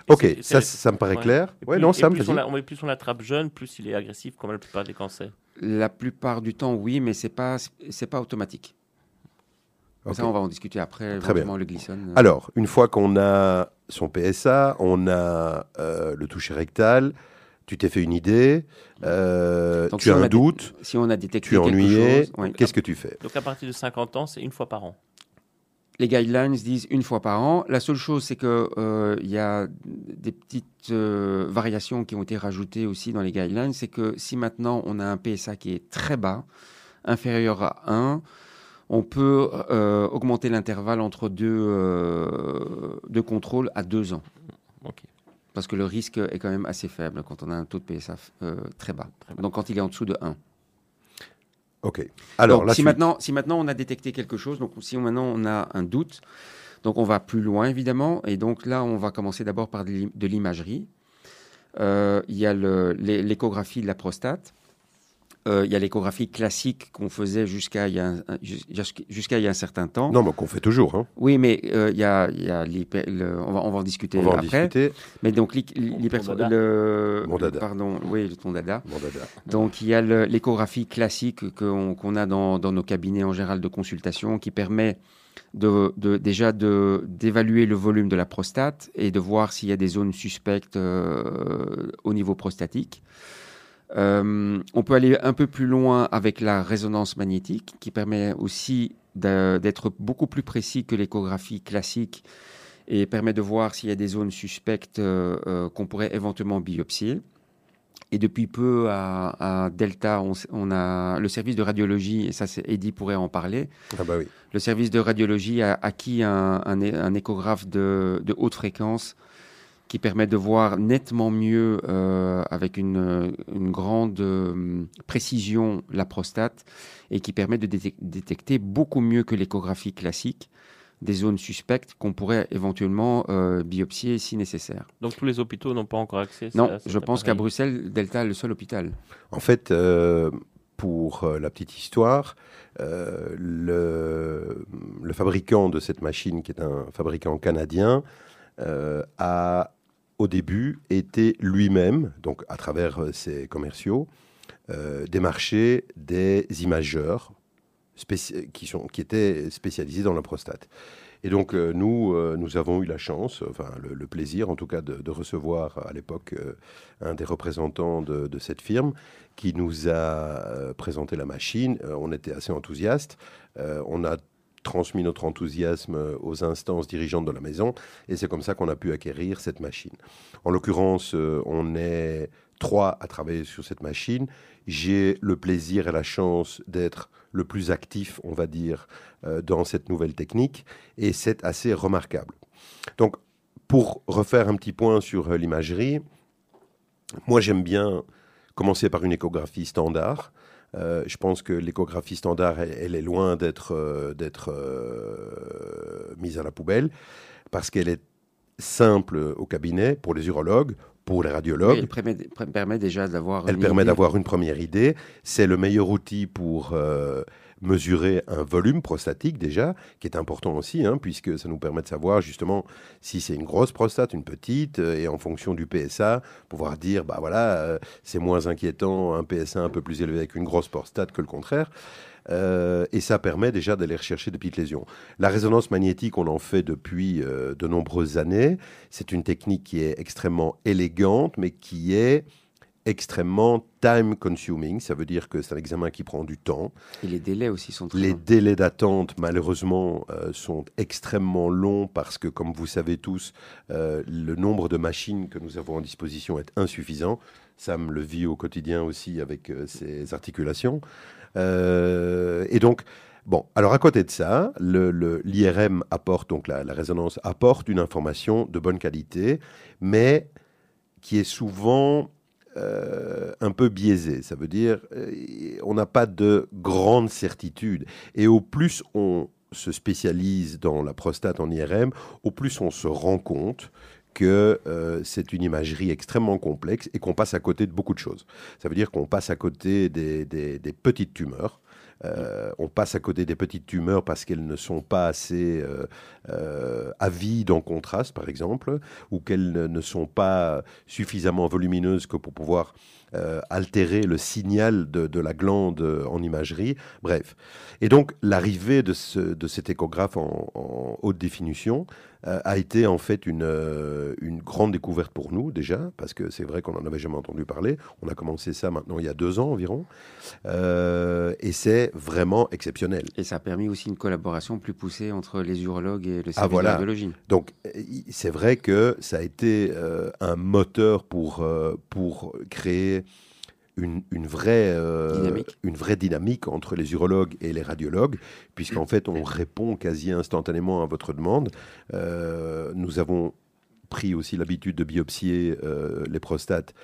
Ok, ça, ça me paraît ouais. clair. Et Ouais, plus- non, Sam, plus on l'a- on plus on l'attrape jeune, plus il est agressif, comme la plupart des cancers. La plupart du temps, oui, mais c'est pas c'est pas automatique. Ça, on va en discuter après. Très bien. Le glissone. Alors, une fois qu'on a son PSA, on a euh, le toucher rectal, tu t'es fait une idée, euh, Donc, tu si as un doute, si on a détecté tu es ennuyé, qu'est-ce que tu fais Donc à partir de 50 ans, c'est une fois par an. les guidelines disent une fois par an. La seule chose, c'est que euh, il y a des petites euh, variations qui ont été rajoutées aussi dans les guidelines. C'est que si maintenant on a un PSA qui est très bas, inférieur à 1, on peut euh, augmenter l'intervalle entre deux, euh, deux contrôles à deux ans. Ok. Parce que le risque est quand même assez faible quand on a un taux de PSA euh, très bas. Très. Donc quand il est en dessous de 1. Ok. Alors, Donc, si, maintenant, si maintenant on a détecté quelque chose, donc si on- maintenant on a un doute, Donc on va plus loin évidemment, et donc là on va commencer d'abord par de l'im- de l'imagerie. Euh, Il y a l'échographie de la prostate. Euh, Il y a l'échographie classique qu'on faisait jusqu'à il, y a un- il y a certain temps. Non, mais qu'on fait toujours. hein. Oui, mais euh, il y a, y a l'hyper- le- on, va, on va en discuter On va en après. discuter. Mais donc l'hy- l'hyper- Ton dada. le, Mon dada. pardon, oui, le ton dada. Bon, dada. Donc il y a l'échographie classique qu'on a dans, dans nos cabinets en général de consultation qui permet de, de- déjà de- d'évaluer le volume de la prostate et de voir s'il y a des zones suspectes euh, au niveau prostatique. Euh, on peut aller un peu plus loin avec la résonance magnétique qui permet aussi d'être beaucoup plus précis que l'échographie classique et permet de voir s'il y a des zones suspectes euh, euh, qu'on pourrait éventuellement biopsier. Et depuis peu, à, à Delta, on, a le service de radiologie, et ça, c'est Eddie pourrait en parler. Ah bah oui. Le service de radiologie a acquis un, un é- un échographe de, de haute fréquence qui permet de voir nettement mieux, euh, avec une, une grande euh, précision, la prostate et qui permet de détec- détecter beaucoup mieux que l'échographie classique des zones suspectes qu'on pourrait éventuellement euh, biopsier si nécessaire. Donc tous les hôpitaux n'ont pas encore accès Non, à cet je pense qu'à. Bruxelles, Delta est le seul hôpital. En fait, euh, pour la petite histoire, euh, le, le fabricant de cette machine, qui est un fabricant canadien, euh, a au début été lui-même, donc à travers euh, ses commerciaux, euh, démarché des imageurs qui, sont, qui étaient spécialisés dans la prostate. Et donc, euh, nous, euh, nous avons eu la chance, enfin le, plaisir en tout cas, de, recevoir à l'époque un des représentants de, cette firme qui nous a présenté la machine. On était assez enthousiastes. On a transmis notre enthousiasme aux instances dirigeantes de la maison et c'est comme ça qu'on a pu acquérir cette machine. En l'occurrence, euh, on est trois à travailler sur cette machine. J'ai le plaisir et la chance d'être le plus actif, on va dire, euh, dans cette nouvelle technique et c'est assez remarquable. Donc, pour refaire un petit point sur euh, l'imagerie, moi j'aime bien commencer par une échographie standard. Euh, je pense que l'échographie standard, elle, elle est loin d'être euh, euh, mise à la poubelle parce qu'elle est simple au cabinet pour les urologues, pour les radiologues. Oui, elle permet, déjà d'avoir. Elle une permet d'avoir une première idée. C'est le meilleur outil pour mesurer un volume prostatique déjà, qui est important aussi, hein, puisque ça nous permet de savoir justement si c'est une grosse prostate, une petite, euh, et en fonction du PSA, pouvoir dire, bah voilà, euh, c'est moins inquiétant un PSA un peu plus élevé avec une grosse prostate que le contraire. Euh, et ça permet déjà d'aller rechercher des petites lésions. La résonance magnétique, on en fait depuis de nombreuses années. C'est une technique qui est extrêmement élégante, mais qui est extrêmement time consuming. Ça veut dire que c'est un examen qui prend du temps. Et les délais aussi sont très Les longs. délais d'attente, malheureusement, euh, sont extrêmement longs parce que, comme vous savez tous, euh, le nombre de machines que nous avons en disposition est insuffisant. Sam le vit au quotidien aussi avec euh, ses articulations. Et donc, bon, alors à côté de ça, l'IRM apporte, donc la, la résonance apporte une information de bonne qualité, mais qui est souvent euh, un peu biaisée. Ça veut dire euh, on n'a pas de grande certitude. Et au plus on se spécialise dans la prostate en IRM, au plus on se rend compte que euh, c'est une imagerie extrêmement complexe et qu'on passe à côté de beaucoup de choses. Ça veut dire qu'on passe à côté des petites tumeurs. Euh, on passe à côté des petites tumeurs parce qu'elles ne sont pas assez euh, euh, avides en contraste, par exemple, ou qu'elles ne, sont pas suffisamment volumineuses que pour pouvoir euh, altérer le signal de, la glande euh, en imagerie. Bref. Et donc, l'arrivée de, ce- de cet échographe en, haute définition euh, a été en fait une, euh, une grande découverte pour nous déjà, parce que c'est vrai qu'on n'en avait jamais entendu parler. On a commencé ça maintenant il y a deux ans environ. Euh, et c'est vraiment exceptionnel. Et ça a permis aussi une collaboration plus poussée entre les urologues et le service Ah, voilà. de radiologie. Donc, euh, c'est vrai que ça a été euh, un moteur pour, euh, pour créer une, une vraie, euh, Dynamique. une vraie dynamique entre les urologues et les radiologues, puisqu'en fait, on répond quasi instantanément à votre demande. Euh, nous avons pris aussi l'habitude de biopsier euh, les prostates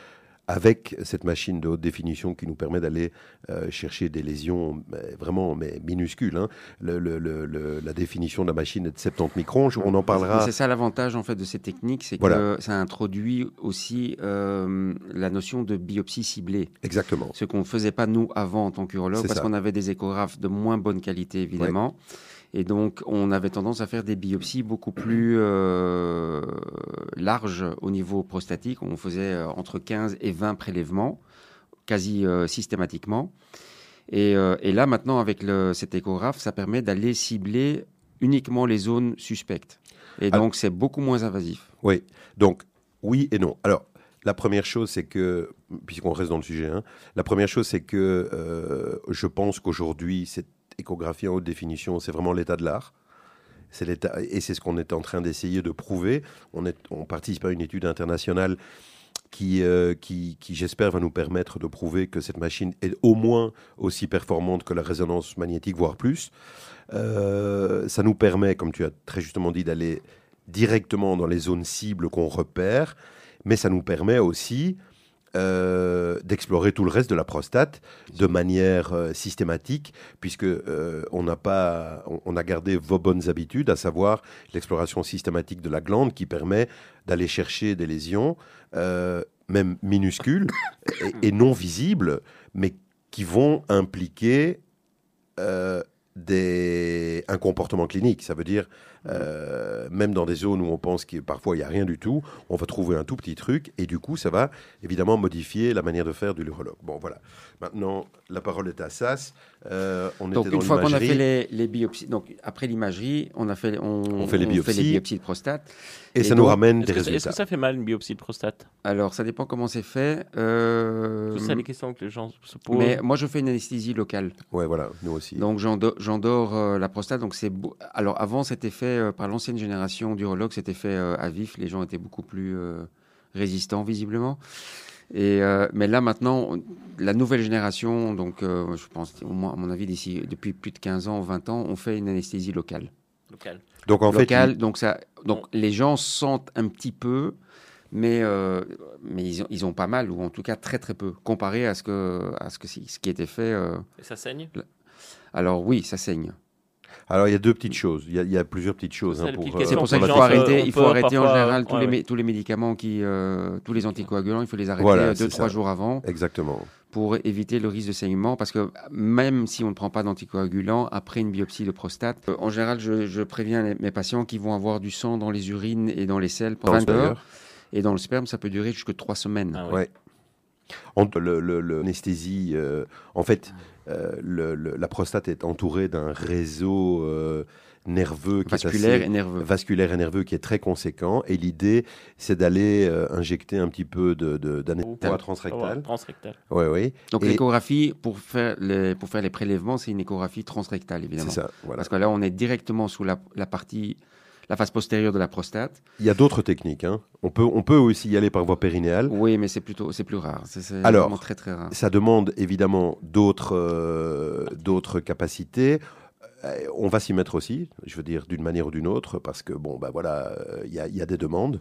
avec cette machine de haute définition qui nous permet d'aller euh, chercher des lésions mais vraiment mais minuscules. hein. Le- le- le- le- la définition de la machine est de 70 microns. On en parlera. C'est ça l'avantage en fait de ces techniques, c'est Voilà. que ça introduit aussi euh, la notion de biopsie ciblée. Exactement. Ce qu'on ne faisait pas nous avant en tant qu'urologue, parce qu'on avait des échographes de moins bonne qualité évidemment. Et donc, on avait tendance à faire des biopsies beaucoup plus euh, larges au niveau prostatique. On faisait euh, entre 15 et 20 prélèvements, quasi euh, systématiquement. Et, euh, et là, maintenant, avec le, cet échographe, ça permet d'aller cibler uniquement les zones suspectes. Et Ah. donc, c'est beaucoup moins invasif. Oui, donc oui et non. Alors, la première chose, c'est que, puisqu'on reste dans le sujet, hein, la première chose, c'est que je pense qu'aujourd'hui, cette échographie en haute définition, c'est vraiment l'état de l'art. C'est l'état, et c'est ce qu'on est en train d'essayer de prouver. On, participe à une étude internationale qui, euh, qui, qui j'espère, va nous permettre de prouver que cette machine est au moins aussi performante que la résonance magnétique, voire plus. Euh, ça nous permet, comme tu as très justement dit, d'aller directement dans les zones cibles qu'on repère, mais ça nous permet aussi euh, d'explorer tout le reste de la prostate de manière euh, systématique, puisque euh, on pas, on, a gardé vos bonnes habitudes, à savoir l'exploration systématique de la glande qui permet d'aller chercher des lésions, même minuscules et, et non visibles, mais qui vont impliquer des, un comportement clinique. Ça veut dire, euh, même dans des zones où on pense qu'il parfois il n'y a rien du tout, on va trouver un tout petit truc et du coup, ça va évidemment modifier la manière de faire de l'urologue. Bon, voilà. Maintenant, la parole est à Sas. Euh, on Donc, était une dans fois qu'on a fait les, les biopsies, donc après l'imagerie, on, a fait, on, On fait les biopsies. de prostate. Et, et ça nous ramène des que, est-ce résultats. que ça fait mal une biopsie de prostate? Alors, ça dépend comment c'est fait. Euh, C'est les questions que les gens se posent. mais moi, je fais une anesthésie locale. Ouais, voilà, nous aussi. Donc, j'endo- j'endors euh, la prostate. Donc, c'est Alors, avant, c'était fait euh, par l'ancienne génération d'urologues. C'était fait euh, à vif. Les gens étaient beaucoup plus euh, résistants, visiblement. Et, euh, mais là, maintenant, la nouvelle génération, donc, euh, je pense, au moins, à mon avis, d'ici, depuis plus de 15 ans, 20 ans, on fait une anesthésie locale. Local. Donc en locale. fait, donc, ça, donc les gens sentent un petit peu, mais, euh, mais ils, ont, ils ont pas mal, ou en tout cas très très peu, comparé à ce, que, à ce, que, ce qui était fait. euh. Et ça saigne? Alors oui, ça saigne. Alors il y a deux petites choses. Il y a, il y a plusieurs petites choses hein, pour. euh, C'est pour ça qu'il faut arrêter, on il faut arrêter en général tous, ouais, les, ouais. mé- tous les médicaments qui, euh, tous les anticoagulants, il faut les arrêter Voilà, euh, deux trois ça. jours avant Exactement. pour éviter le risque de saignement, parce que même si on ne prend pas d'anticoagulants après une biopsie de prostate, euh, en général, je, je préviens les- mes patients qui vont avoir du sang dans les urines et dans les selles pendant le 20 heures, et dans le sperme, ça peut durer jusque trois semaines. Ah ouais. Ouais. Entre le, le- le- l'anesthésie, euh, en fait, euh, le- le- la prostate est entourée d'un réseau euh, nerveux qui est vasculaire assez- et nerveux. vasculaire et nerveux qui est très conséquent. Et l'idée, c'est d'aller euh, injecter un petit peu de, de, d'anesthésie Ah ouais, transrectale. Transrectal. Oui, oui, Donc l'échographie, pour faire les, pour faire les prélèvements, c'est une échographie transrectale, c'est évidemment. ça. Voilà. Parce que là, on est directement sous la, la partie, la face postérieure de la prostate. Il y a d'autres techniques. hein. On, peut, on peut aussi y aller par voie périnéale. Oui, mais c'est plutôt, c'est plus rare. C'est, Alors, vraiment très très rare. Ça demande évidemment d'autres euh, d'autres capacités. Euh, On va s'y mettre aussi, je veux dire, d'une manière ou d'une autre, parce que, bon, bah voilà, euh, il y, a- il y a des demandes.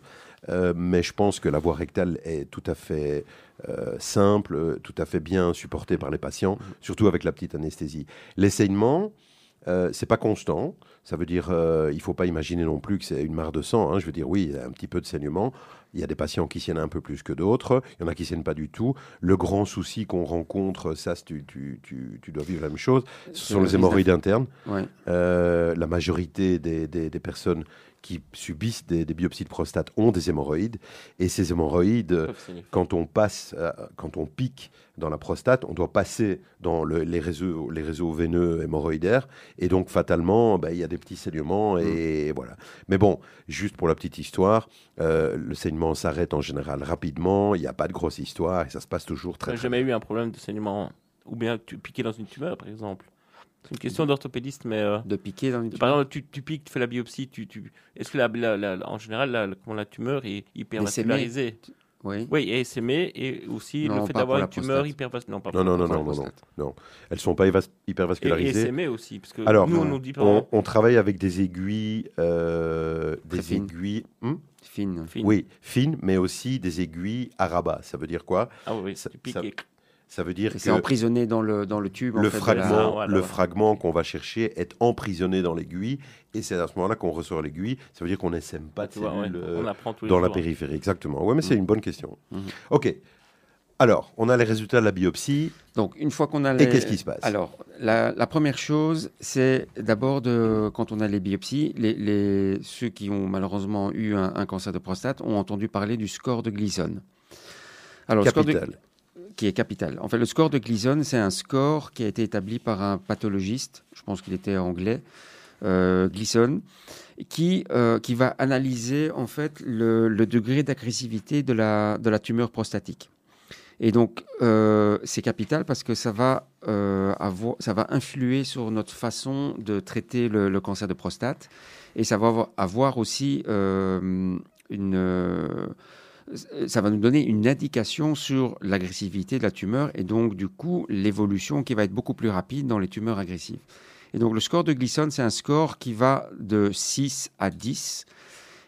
Euh, mais je pense que la voie rectale est tout à fait euh, simple, tout à fait bien supportée par les patients, surtout avec la petite anesthésie. Les saignements, c'est pas constant. Ça veut dire, euh, il faut pas imaginer non plus que c'est une mare de sang. hein. Je veux dire, oui, il y a un petit peu de saignement. Il y a des patients qui saignent un peu plus que d'autres. Il y en a qui saignent pas du tout. Le grand souci qu'on rencontre, ça, tu, tu, tu, tu dois vivre la même chose, ce sont le les hémorroïdes internes. Ouais. Euh, la majorité des, des- des personnes qui subissent des, des biopsies de prostate ont des hémorroïdes. Et ces hémorroïdes, quand on passe, euh, quand on pique dans la prostate, on doit passer dans le- les, réseaux, les réseaux veineux hémorroïdaires. Et donc, fatalement, ben, il y a des petits saignements. Et voilà. Mais bon, juste pour la petite histoire, euh, le saignement s'arrête en général rapidement. Il n'y a pas de grosse histoire. Et ça se passe toujours très, très jamais eu un problème de saignement ou bien tu piqué dans une tumeur, par exemple. C'est une question d'orthopédiste, mais euh, De piquer dans une par exemple, tu, tu piques, tu fais la biopsie, tu, tu... est-ce que la, la- la- en général, la, la- comment la tumeur est hyper Mais c'est vascularisée? Oui. Oui, et s'aimer, et aussi Non, le fait d'avoir une tumeur prostate. hyper vascularisée. Non, Non, non, non, non, non, non. Elles ne sont pas évas- hyper Et, et s'aimer aussi, parce que Alors, nous, on nous dit pas. On, on travaille avec des aiguilles, euh, des fines. aiguilles. Hmm? Fine. Fine. Oui, fine, mais aussi des aiguilles à rabat. Ça veut dire quoi? Ah oui, Ça- ça- et- Ça veut dire Et que C'est emprisonné dans le, dans le tube. en le fait, fragment, la- Ah, voilà, le ouais. fragment qu'on va chercher est emprisonné dans l'aiguille, et c'est à ce moment-là qu'on ressort l'aiguille. Ça veut dire qu'on n'essaime pas de vois, ouais, cellules euh, on apprend tous les dans la périphérie. Exactement. Oui, mais c'est une bonne question. Mhm. Ok. Alors, on a les résultats de la biopsie. Donc, une fois qu'on a Et les... qu'est-ce qui se passe? Alors, la, la première chose, c'est d'abord, de, quand on a les biopsies, les, les- ceux qui ont malheureusement eu un, un cancer de prostate ont entendu parler du score de Gleason. Alors, le score de- Capital. Qui est capital. En fait, le score de Gleason, c'est un score qui a été établi par un pathologiste, je pense qu'il était anglais, euh, Gleason, qui, euh, qui va analyser en fait le, le degré d'agressivité de la, de la tumeur prostatique. Et donc, euh, c'est capital parce que ça va, ça va influer sur notre façon de traiter le, cancer de prostate. Et ça va avoir, aussi une, ça va nous donner une indication sur l'agressivité de la tumeur et donc du coup l'évolution qui va être beaucoup plus rapide dans les tumeurs agressives. Et donc le score de Gleason, c'est un score qui va de 6 à 10.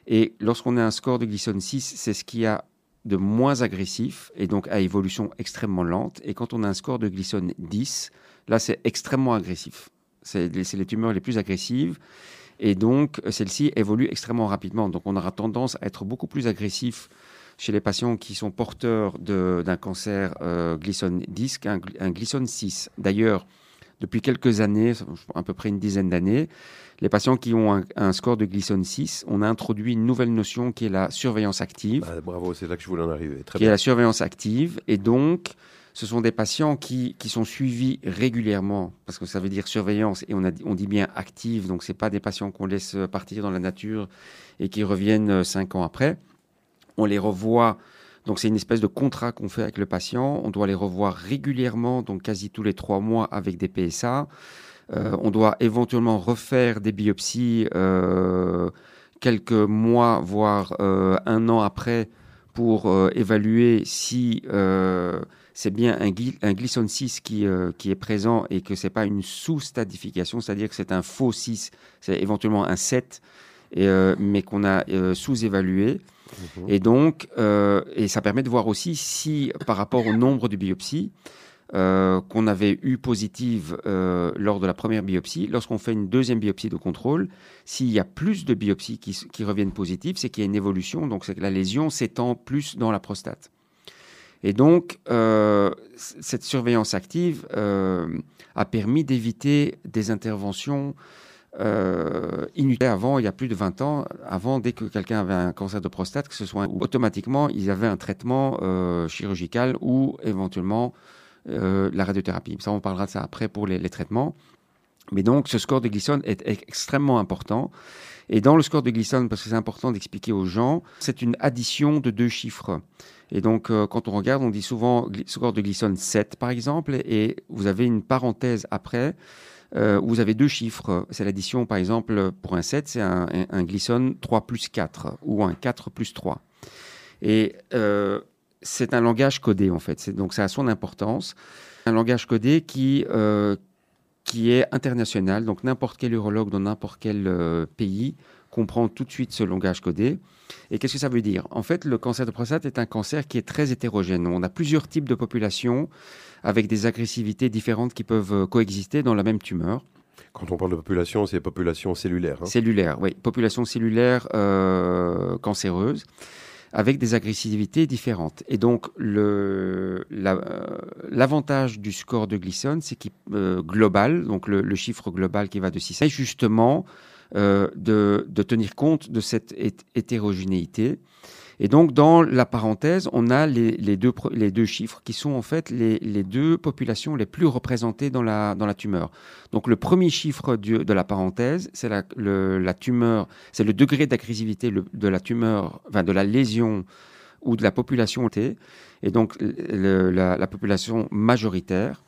Et lorsqu'on a un score de Gleason 6, c'est ce qui a de moins agressif et donc à évolution extrêmement lente. Et quand on a un score de Gleason 10, là c'est extrêmement agressif. C'est les, les tumeurs les plus agressives. Et donc, celles-ci évoluent extrêmement rapidement. Donc, on aura tendance à être beaucoup plus agressif chez les patients qui sont porteurs d'un cancer euh, Gleason 10 qu'un gl- un Gleason 6. D'ailleurs, depuis quelques années, à peu près une dizaine d'années, les patients qui ont un, un score de Gleason 6, on a introduit une nouvelle notion qui est la surveillance active Ah, bravo, c'est là que je voulais en arriver. Très qui est la surveillance active. Et donc, ce sont des patients qui, qui sont suivis régulièrement, parce que ça veut dire surveillance, et on, a, on dit bien active, donc ce pas des patients qu'on laisse partir dans la nature et qui reviennent euh, cinq ans après. On les revoit, donc c'est une espèce de contrat qu'on fait avec le patient. On doit les revoir régulièrement, donc quasi tous les trois mois avec des PSA. Euh, on doit éventuellement refaire des biopsies euh, quelques mois, voire euh, un an après, pour évaluer si c'est bien un, un Gleason 6 qui, est présent et que c'est pas une sous-stadification, c'est-à-dire que c'est un faux 6, c'est éventuellement un 7, et, euh, mais qu'on a sous-évalué. Mhm. Et donc, euh, et ça permet de voir aussi si, par rapport au nombre de biopsies euh, qu'on avait eu positives euh, lors de la première biopsie, lorsqu'on fait une deuxième biopsie de contrôle, s'il y a plus de biopsies qui, qui reviennent positives, c'est qu'il y a une évolution, donc c'est que la lésion s'étend plus dans la prostate. Et donc, cette surveillance active a permis d'éviter des interventions euh, inutiles. Avant, il y a plus de 20 ans, avant, dès que quelqu'un avait un cancer de prostate, que ce soit automatiquement, ils avaient un traitement euh, chirurgical ou éventuellement euh, la radiothérapie. Ça, on parlera de ça après pour les, traitements. Mais donc, ce score de Gleason est, extrêmement important. Et dans le score de Gleason, parce que c'est important d'expliquer aux gens, c'est une addition de deux chiffres. Et donc, euh, quand on regarde, on dit souvent score de Gleason 7, par exemple, et vous avez une parenthèse après, euh, vous avez deux chiffres. C'est l'addition, par exemple, pour un 7, c'est un, Gleason 3 plus 4, ou un 4 plus 3. Et euh, c'est un langage codé, en fait. Donc, ça a son importance. Un langage codé qui, euh, qui est international. Donc, n'importe quel urologue dans n'importe quel euh, pays comprend tout de suite ce langage codé. Et qu'est-ce que ça veut dire? En fait, le cancer de prostate est un cancer qui est très hétérogène. On a plusieurs types de populations avec des agressivités différentes qui peuvent euh, coexister dans la même tumeur. Quand on parle de population, c'est population cellulaire. hein. Cellulaire, oui. Population cellulaire euh, cancéreuse avec des agressivités différentes. Et donc, la- euh, l'avantage du score de Gleason, c'est qu'il euh, global, donc le, le chiffre global qui va de 6 à justement euh, de, tenir compte de cette hét- hétérogénéité. Et donc, dans la parenthèse, on a les, deux, les deux chiffres qui sont en fait les, les deux populations les plus représentées dans la, dans la tumeur. Donc, le premier chiffre de la parenthèse, c'est la, la tumeur, c'est le degré d'agressivité de la tumeur, enfin de la lésion ou de la population T, et donc la population majoritaire.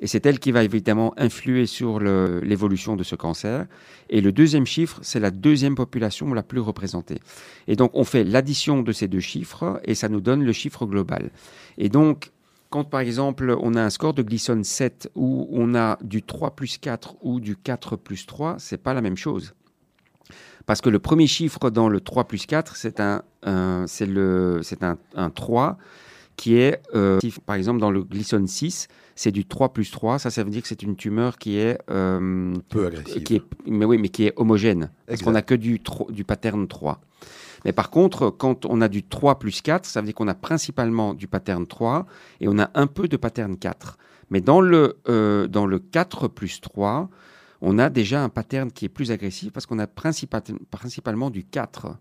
Et c'est elle qui va évidemment influer sur l'évolution de ce cancer. Et le deuxième chiffre, c'est la deuxième population la plus représentée. Et donc, on fait l'addition de ces deux chiffres et ça nous donne le chiffre global. Et donc, quand par exemple, on a un score de Gleason 7 où on a du 3 plus 4 ou du 4 plus 3, c'est pas la même chose. Parce que le premier chiffre dans le 3 plus 4, c'est un, un- c'est le, c'est un, un 3 qui est, euh, par exemple, dans le glycone 6, c'est du 3 plus 3. Ça, ça veut dire que c'est une tumeur qui est, euh, Peu agressif. qui est, mais oui, mais qui est homogène. Parce Exact. qu'on n'a que du, du pattern 3. Mais par contre, quand on a du 3 plus 4, ça veut dire qu'on a principalement du pattern 3 et on a un peu de pattern 4. Mais dans le, euh, dans le 4 plus 3, on a déjà un pattern qui est plus agressif parce qu'on a principa- principalement du 4.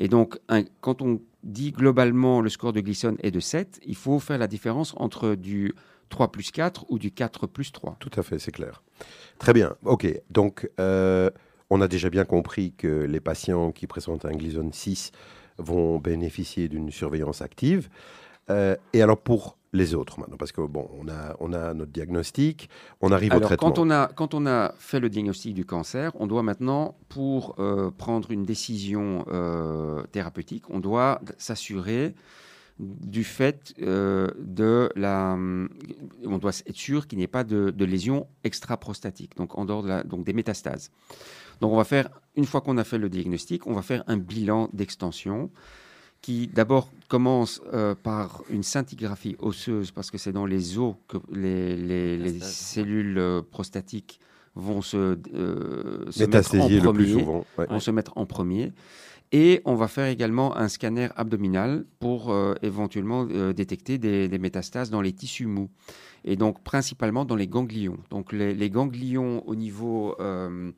Et donc, un- quand on dit globalement le score de Gleason est de 7, il faut faire la différence entre du 3 plus 4 ou du 4 plus 3. Tout à fait, c'est clair. Très bien. OK. Donc, euh, on a déjà bien compris que les patients qui présentent un Gleason 6 vont bénéficier d'une surveillance active. Euh, et alors, pour les autres maintenant, parce que bon, on a, on a notre diagnostic, on arrive au traitement. quand on, a, quand on a fait le diagnostic du cancer, on doit maintenant, pour euh, prendre une décision euh, thérapeutique, on doit s'assurer du fait euh, de la... On doit être sûr qu'il n'y ait pas de, de lésions extra-prostatiques, donc en dehors de la, donc des métastases. Donc, on va faire, une fois qu'on a fait le diagnostic, on va faire un bilan d'extension qui d'abord commence euh, par une scintigraphie osseuse, parce que c'est dans les os que les, les- les Métastases. cellules euh, prostatiques vont se, euh, se mettre en Métastasier le plus premier, souvent. ouais. vont se mettre en premier. Et on va faire également un scanner abdominal pour euh, éventuellement euh, détecter des, des métastases dans les tissus mous. Et donc principalement dans les ganglions. Donc les, les ganglions au niveau euh,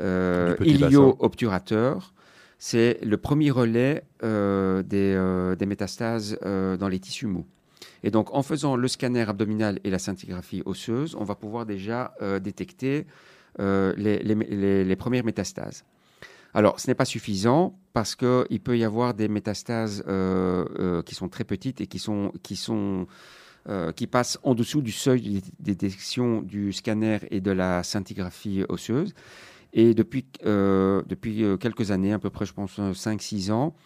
euh, ilio-obturateur, c'est le premier relais euh, des, euh, des métastases euh, dans les tissus mous. Et donc, en faisant le scanner abdominal et la scintigraphie osseuse, on va pouvoir déjà détecter les, premières métastases. Alors, ce n'est pas suffisant parce qu'il peut y avoir des métastases qui sont très petites et qui, sont, qui, sont, qui passent en dessous du seuil de détection du scanner et de la scintigraphie osseuse. Et depuis, euh, depuis euh, quelques années, à peu près, je pense, 5-6 ans,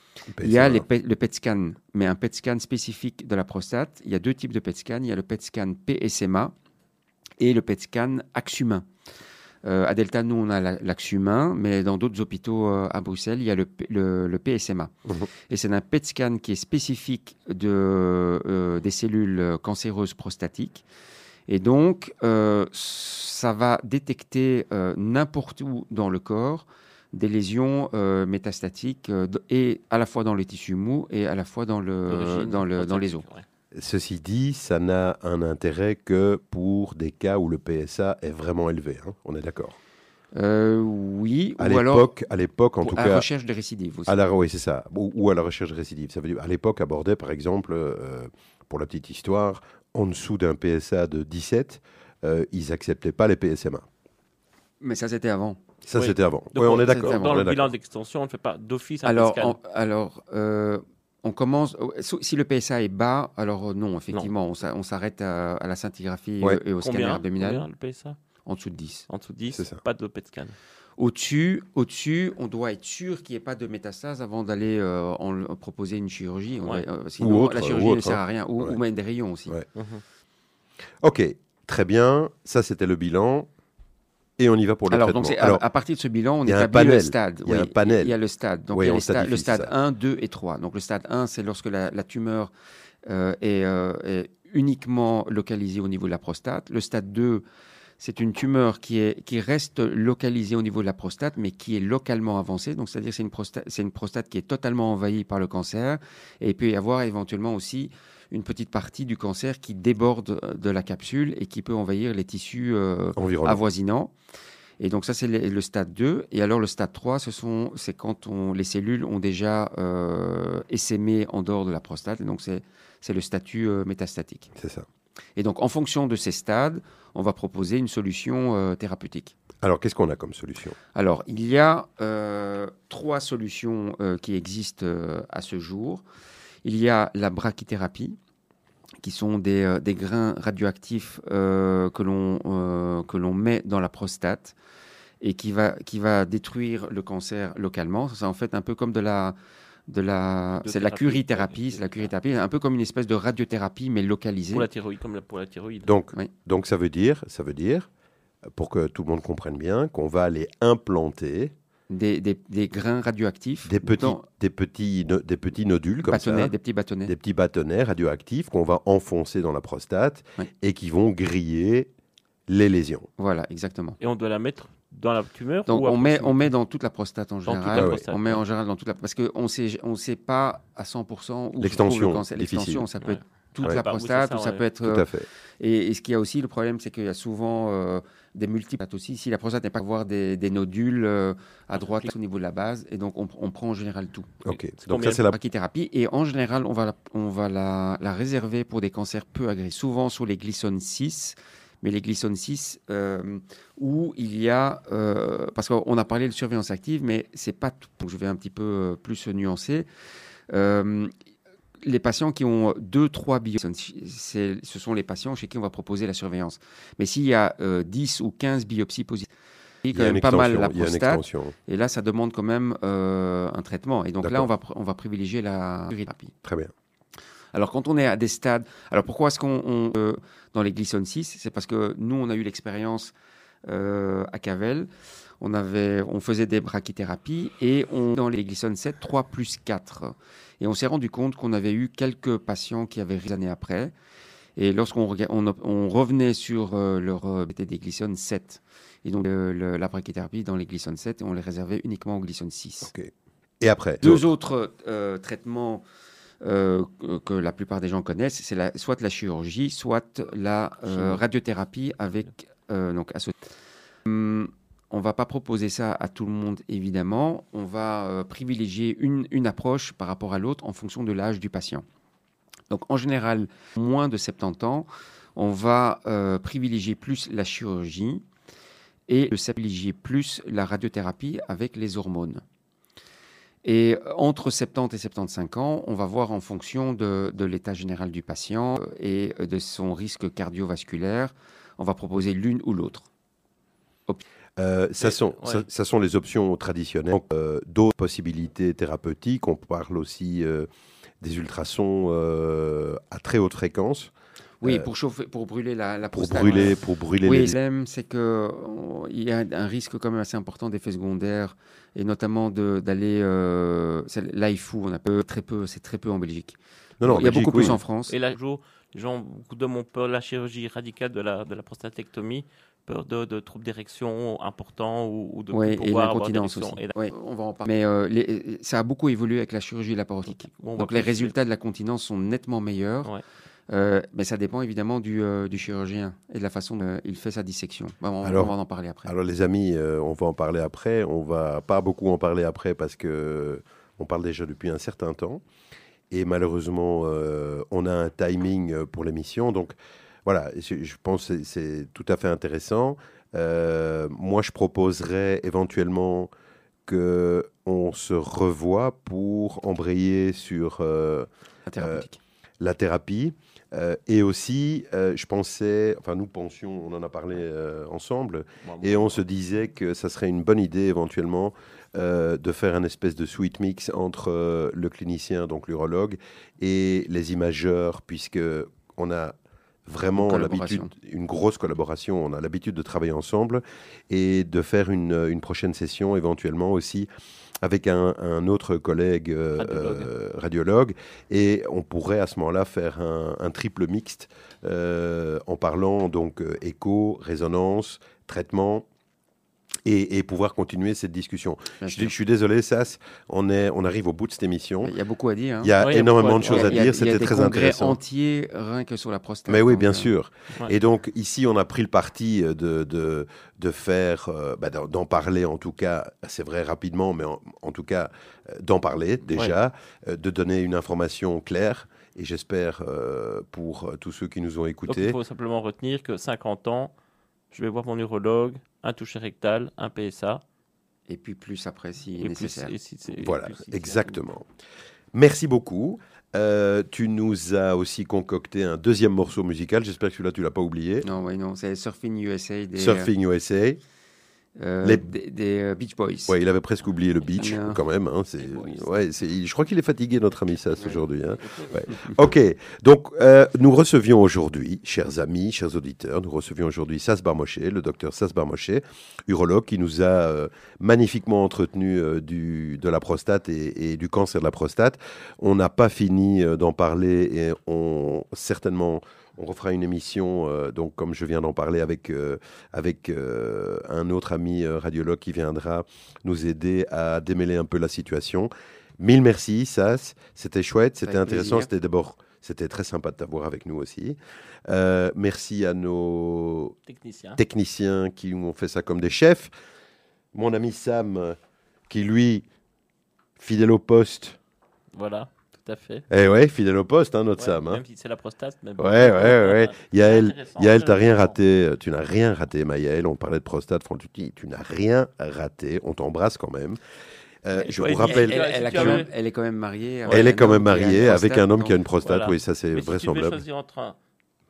il y a les le PET scan, mais un PET scan spécifique de la prostate. Il y a deux types de PET scan. Il y a le PET scan PSMA et le PET scan axe humain. Euh, à Delta, nous, on a la- l'axe humain, mais dans d'autres hôpitaux euh, à Bruxelles, il y a le, P- le- le PSMA. Mhm. Et c'est un PET scan qui est spécifique de, euh, des cellules euh, cancéreuses prostatiques. Et donc, euh, ça va détecter euh, n'importe où dans le corps des lésions euh, métastatiques, euh, et à la fois dans les tissus mous et à la fois dans, le, dans, le, dans les os. Ceci dit, ça n'a un intérêt que pour des cas où le PSA est vraiment élevé. hein. On est d'accord? Euh, oui, À ou alors l'époque, à l'époque, en tout à la cas, recherche de récidive aussi. à la, oui, c'est ça, ou, ou à la recherche de récidive. Ça veut dire, à l'époque, abordait, par exemple, euh, pour la petite histoire, en dessous d'un PSA de 17, euh, ils acceptaient pas les PSMA. Mais ça, c'était avant. Ça, Oui. c'était avant. Donc, Oui, on on- est d'accord. on Dans le bilan d'extension, on ne fait pas d'office un Alors, en- alors euh, on commence. Si le PSA est bas, alors euh, non, effectivement, on s'a- on s'arrête à, à la scintigraphie Ouais. et au scanner abdominal combien le PSA en dessous de 10. En dessous de 10, C'est ça. pas de PET scan. Au-dessus, au-dessus, on doit être sûr qu'il n'y ait pas de métastase avant d'aller euh, en le- proposer une chirurgie. Ouais. va- euh, sinon, autre, la ou chirurgie ne autre, sert hein. à rien. Ou, Ouais. ou même des rayons aussi. Ouais. Mhm. Ok, très bien. Ça, c'était le bilan. Et on y va pour le Alors, traitement. donc, c'est à, Alors, à partir de ce bilan, on il y a un établit le panel. stade. Il y a Oui, un panel. Il y a le stade. Donc, Oui, il y a le stade ça. 1, 2 et 3. Donc, le stade 1, c'est lorsque la, la tumeur euh, est, euh, est uniquement localisée au niveau de la prostate. Le stade 2, c'est une tumeur qui, est, qui reste localisée au niveau de la prostate, mais qui est localement avancée. Donc, c'est-à-dire que c'est une, prostate, c'est une prostate qui est totalement envahie par le cancer. Et il peut y avoir éventuellement aussi une petite partie du cancer qui déborde euh, de la capsule et qui peut envahir les tissus euh, environnement. avoisinant. Et donc ça, c'est le, le stade 2. Et alors le stade 3, ce sont, c'est quand on, les cellules ont déjà euh, essaimé en dehors de la prostate. Et donc c'est, c'est le statut euh, métastatique. C'est ça. Et donc en fonction de ces stades, on va proposer une solution euh, thérapeutique. Alors, qu'est-ce qu'on a comme solution? Alors, il y a euh, trois solutions euh, qui existent à ce jour. Il y a la brachythérapie, qui sont des, des grains radioactifs que l'on que l'on met dans la prostate et qui va, qui va détruire le cancer localement. C'est en fait un peu comme de la... De la, c'est de la curithérapie, c'est la curithérapie, un peu comme une espèce de radiothérapie mais localisée. Pour la thyroïde, comme la- pour la thyroïde. donc, Oui. donc, ça veut dire, ça veut dire, pour que tout le monde comprenne bien, qu'on va aller implanter des, des- des grains radioactifs. Des petits, dans- des petits, no- des petits nodules comme bâtonnets, ça, des petits bâtonnets. des petits bâtonnets radioactifs qu'on va enfoncer dans la prostate et qui vont griller les lésions. Voilà, exactement. Et on doit la mettre dans la tumeur Donc ou on met, on met dans toute la prostate en toute la général. prostate, on met ouais. en général dans toute la parce qu'on sait on sait pas à 100% où se trouve L'extension, le cancer. L'extension, difficile. ça peut Ouais. être toute Ouais. la Bah prostate ça, ou ça ouais. peut être Tout euh, à fait. et, et ce qu'il y a aussi le problème c'est qu'il y a souvent euh, des multiples aussi. Si la prostate n'est pas avoir des, des nodules euh, à droite au niveau de la base et donc on, on prend en général tout. Ok. Donc ça c'est la. brachythérapie et en général on va la, on va la, la réserver pour des cancers peu agressifs, souvent sur les glycone 6 mais les glycone 6 euh, où il y a euh, parce qu'on a parlé de surveillance active mais c'est pas tout donc je vais un petit peu euh, plus nuancer Euh, les patients qui ont 2 3 biopsies ce sont les patients chez qui on va proposer la surveillance mais s'il y a euh, 10 ou 15 biopsies positives Il quand y a une même pas mal la prostate et là, ça demande quand même un traitement. Et donc là, on va, on va privilégier la thérapie. Très bien. Alors, quand on est à des stades. Alors, pourquoi est-ce qu'on. Euh, dans les glycone 6 C'est parce que nous, on a eu l'expérience euh, à Cavel. On, avait, on faisait des brachythérapies et on, dans les glycone 7, 3 plus 4. Et on s'est rendu compte qu'on avait eu quelques patients qui avaient des années après. Et lorsqu'on on, on revenait sur euh, leur euh, c'était des glycone 7. Et donc, euh, le- la brachythérapie dans les glycone 7, on les réservait uniquement aux glycone 6. Ok. Et après? Deux autres euh, traitements euh, que- la plupart des gens connaissent, c'est la- soit la chirurgie, soit la euh, radiothérapie avec euh, donc asso- Hum, on va pas proposer ça à tout le monde évidemment. On va privilégier une, une approche par rapport à l'autre en fonction de l'âge du patient. Donc en général, moins de 70 ans, on va euh, privilégier plus la chirurgie et privilégier plus la radiothérapie avec les hormones. Et entre 70 et 75 ans, on va voir en fonction de, de l'état général du patient euh, et de son risque cardiovasculaire, on va proposer l'une ou l'autre. Euh, ça, sont, ouais. ça, ça sont les options traditionnelles. Euh, D'autres possibilités thérapeutiques, on parle aussi euh, des ultrasons euh, à très haute fréquence Oui, Euh, pour, chauffer, pour brûler la, la pour prostate. brûler, pour brûler Oui, le les... problème, c'est qu'il y a un risque quand même assez important d'effets secondaires, et notamment de- d'aller. Euh, l'AIFU, on a peu, très peu, c'est très peu en Belgique. Non, non, il y a Belgique, beaucoup oui. plus en France. Et là, toujours, les gens, beaucoup d'hommes ont peur de la chirurgie radicale de la, de la prostatectomie, peur de, de troubles d'érection importants ou, ou de et pouvoir avoir l'incontinence aussi. Et la- Oui, on va en parler. Mais euh, les- ça a beaucoup évolué avec la chirurgie laparoscopique. Donc les résultats de la continence sont nettement meilleurs. Ouais. Euh, mais ça dépend évidemment du, euh, du chirurgien et de la façon dont il fait sa dissection. On, Alors- on va en parler après. Alors les amis, euh, on va en parler après. On va pas beaucoup en parler après parce que on parle déjà depuis un certain temps. Et malheureusement, euh, on a un timing euh, pour l'émission. Donc voilà, je, je pense que c'est- tout à fait intéressant. Euh, moi, je proposerais éventuellement que on se revoie pour embrayer sur euh, La thérapeutique. La thérapie. Euh, et aussi, euh, je pensais, enfin nous pensions, on en a parlé euh, ensemble, et on se disait que ça serait une bonne idée éventuellement de faire un espèce de sweet mix entre le clinicien, donc l'urologue, et les imageurs, puisque on a vraiment l'habitude, une grosse collaboration, on a l'habitude de travailler ensemble et de faire une, une prochaine session éventuellement aussi avec un, un autre collègue euh, Radiologue. euh, radiologue et on pourrait à ce moment-là faire un, un triple mixte euh, en parlant donc écho, résonance, traitement et, et pouvoir continuer cette discussion. Je, suis désolé, Sas, on, est, on arrive au bout de cette émission. Il y a beaucoup à dire. hein. Il y a Ouais, énormément de choses à dire, il y a c'était des très congrès intéressant. entiers rien que sur la prostate. Mais oui, donc, bien euh, sûr. Ouais. Et donc ici, on a pris le parti euh, de, de, de faire, euh, bah, d'en parler en tout cas, c'est vrai rapidement, mais en, en tout cas euh, d'en parler déjà, euh, de donner une information claire. Et j'espère euh, pour tous ceux qui nous ont Donc, il écoutés. faut simplement retenir que 50 ans, je vais voir mon urologue, un toucher rectal, un PSA. Et puis plus après si et plus- nécessaire. et si c'est- Voilà, plus si c'est- exactement. Merci beaucoup. Euh, tu nous as aussi concocté un deuxième morceau musical. J'espère que celui-là, tu l'as pas oublié. Non, oui, non, c'est Surfing USA des, Surfing USA. Euh, Les- des, des, euh, Beach Boys. Ouais, il avait presque oublié le beach, Non. quand même. hein, c'est, ouais, c'est, je crois qu'il est fatigué, notre ami Sass, aujourd'hui. hein. Ouais. Ok, donc euh, nous recevions aujourd'hui, chers amis, chers auditeurs, nous recevions aujourd'hui Sass Barmochet, le docteur Sass Barmochet, urologue, qui nous a euh, magnifiquement entretenu du, de la prostate et, et du cancer de la prostate. On n'a pas fini d'en parler et on certainement on refera une émission, euh, donc comme je viens d'en parler avec, euh, avec euh, un autre ami radiologue qui viendra nous aider à démêler un peu la situation. Mille merci, Sas. C'était chouette, c'était intéressant. C'était d'abord, c'était très sympa de t'avoir avec nous aussi. Merci à nos Technicien. techniciens qui ont fait ça comme des chefs. Mon ami Sam, qui lui, fidèle au poste. Voilà, tout à fait. Eh ouais, fidèle au poste, hein, notre Ouais, Sam. hein. Même si c'est la prostate. Bon. Ouais, ouais, ouais. Yael, Intéressant, Yael, t'as rien raté. euh, Tu n'as rien raté, Maëlle. On parlait de prostate, Franck, tu tu n'as rien raté. On t'embrasse quand même. Euh, je vous rappelle, Elle, même- est quand même mariée. elle est quand même mariée avec un homme qui a une prostate. Voilà. Oui, ça c'est Mais si tu vraisemblable. choisir entre un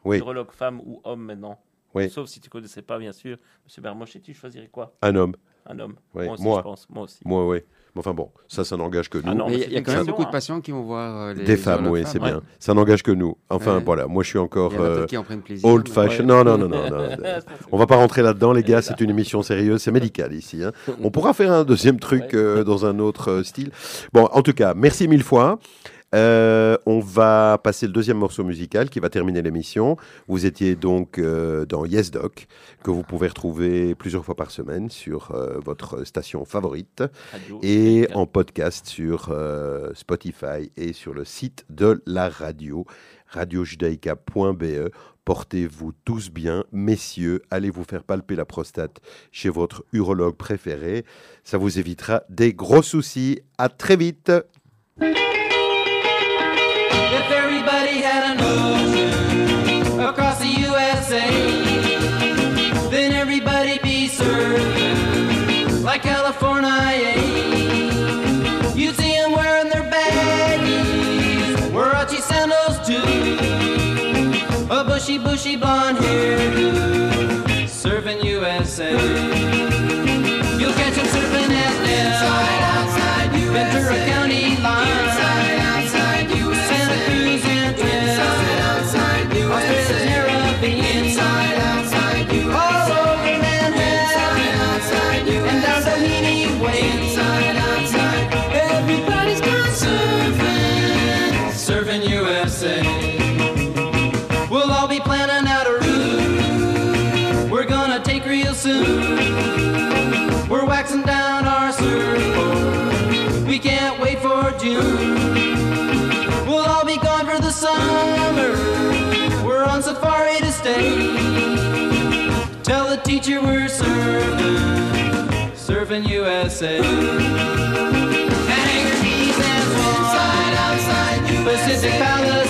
Oui, urologue femme ou homme maintenant, Oui. sauf si tu connaissais pas, bien sûr, M. Bermochet, tu choisirais quoi? Un homme. Un homme. Oui, Moi aussi, moi. je pense. Moi aussi. Moi, oui. Mais Enfin bon, ça, ça n'engage que nous. Ah Mais il y a- y quand même beaucoup de hein. patients qui vont voir euh, les Des femmes, oui, c'est femmes. bien. Ça n'engage que nous. Enfin, Ouais. voilà, moi je suis encore euh, en prennent plaisir. old fashion. Ouais. Non, non, non, non. non. On va pas rentrer là-dedans, les gars. C'est une émission sérieuse, c'est médical ici. hein. On pourra faire un deuxième truc Ouais. euh, dans un autre euh, style. Bon, en tout cas, merci mille fois. Euh, on va passer le deuxième morceau musical qui va terminer l'émission. Vous étiez donc euh, dans Yes Doc, que vous pouvez retrouver plusieurs fois par semaine sur euh, votre station favorite Radio, et en podcast sur Spotify et sur le site de la radio, radiojudaïka.be. Portez-vous tous bien, messieurs, allez vous faire palper la prostate chez votre urologue préféré. Ça vous évitera des gros soucis. À très vite. If everybody had an ocean across the USA, then everybody'd be served like California. You'd see 'em wearing their baggies, Warachi sandals too, a bushy, bushy blonde hair, serving USA. teacher, we're serving, serving USA. Hangers, bees, and swans, outside, outside, Pacific Palace.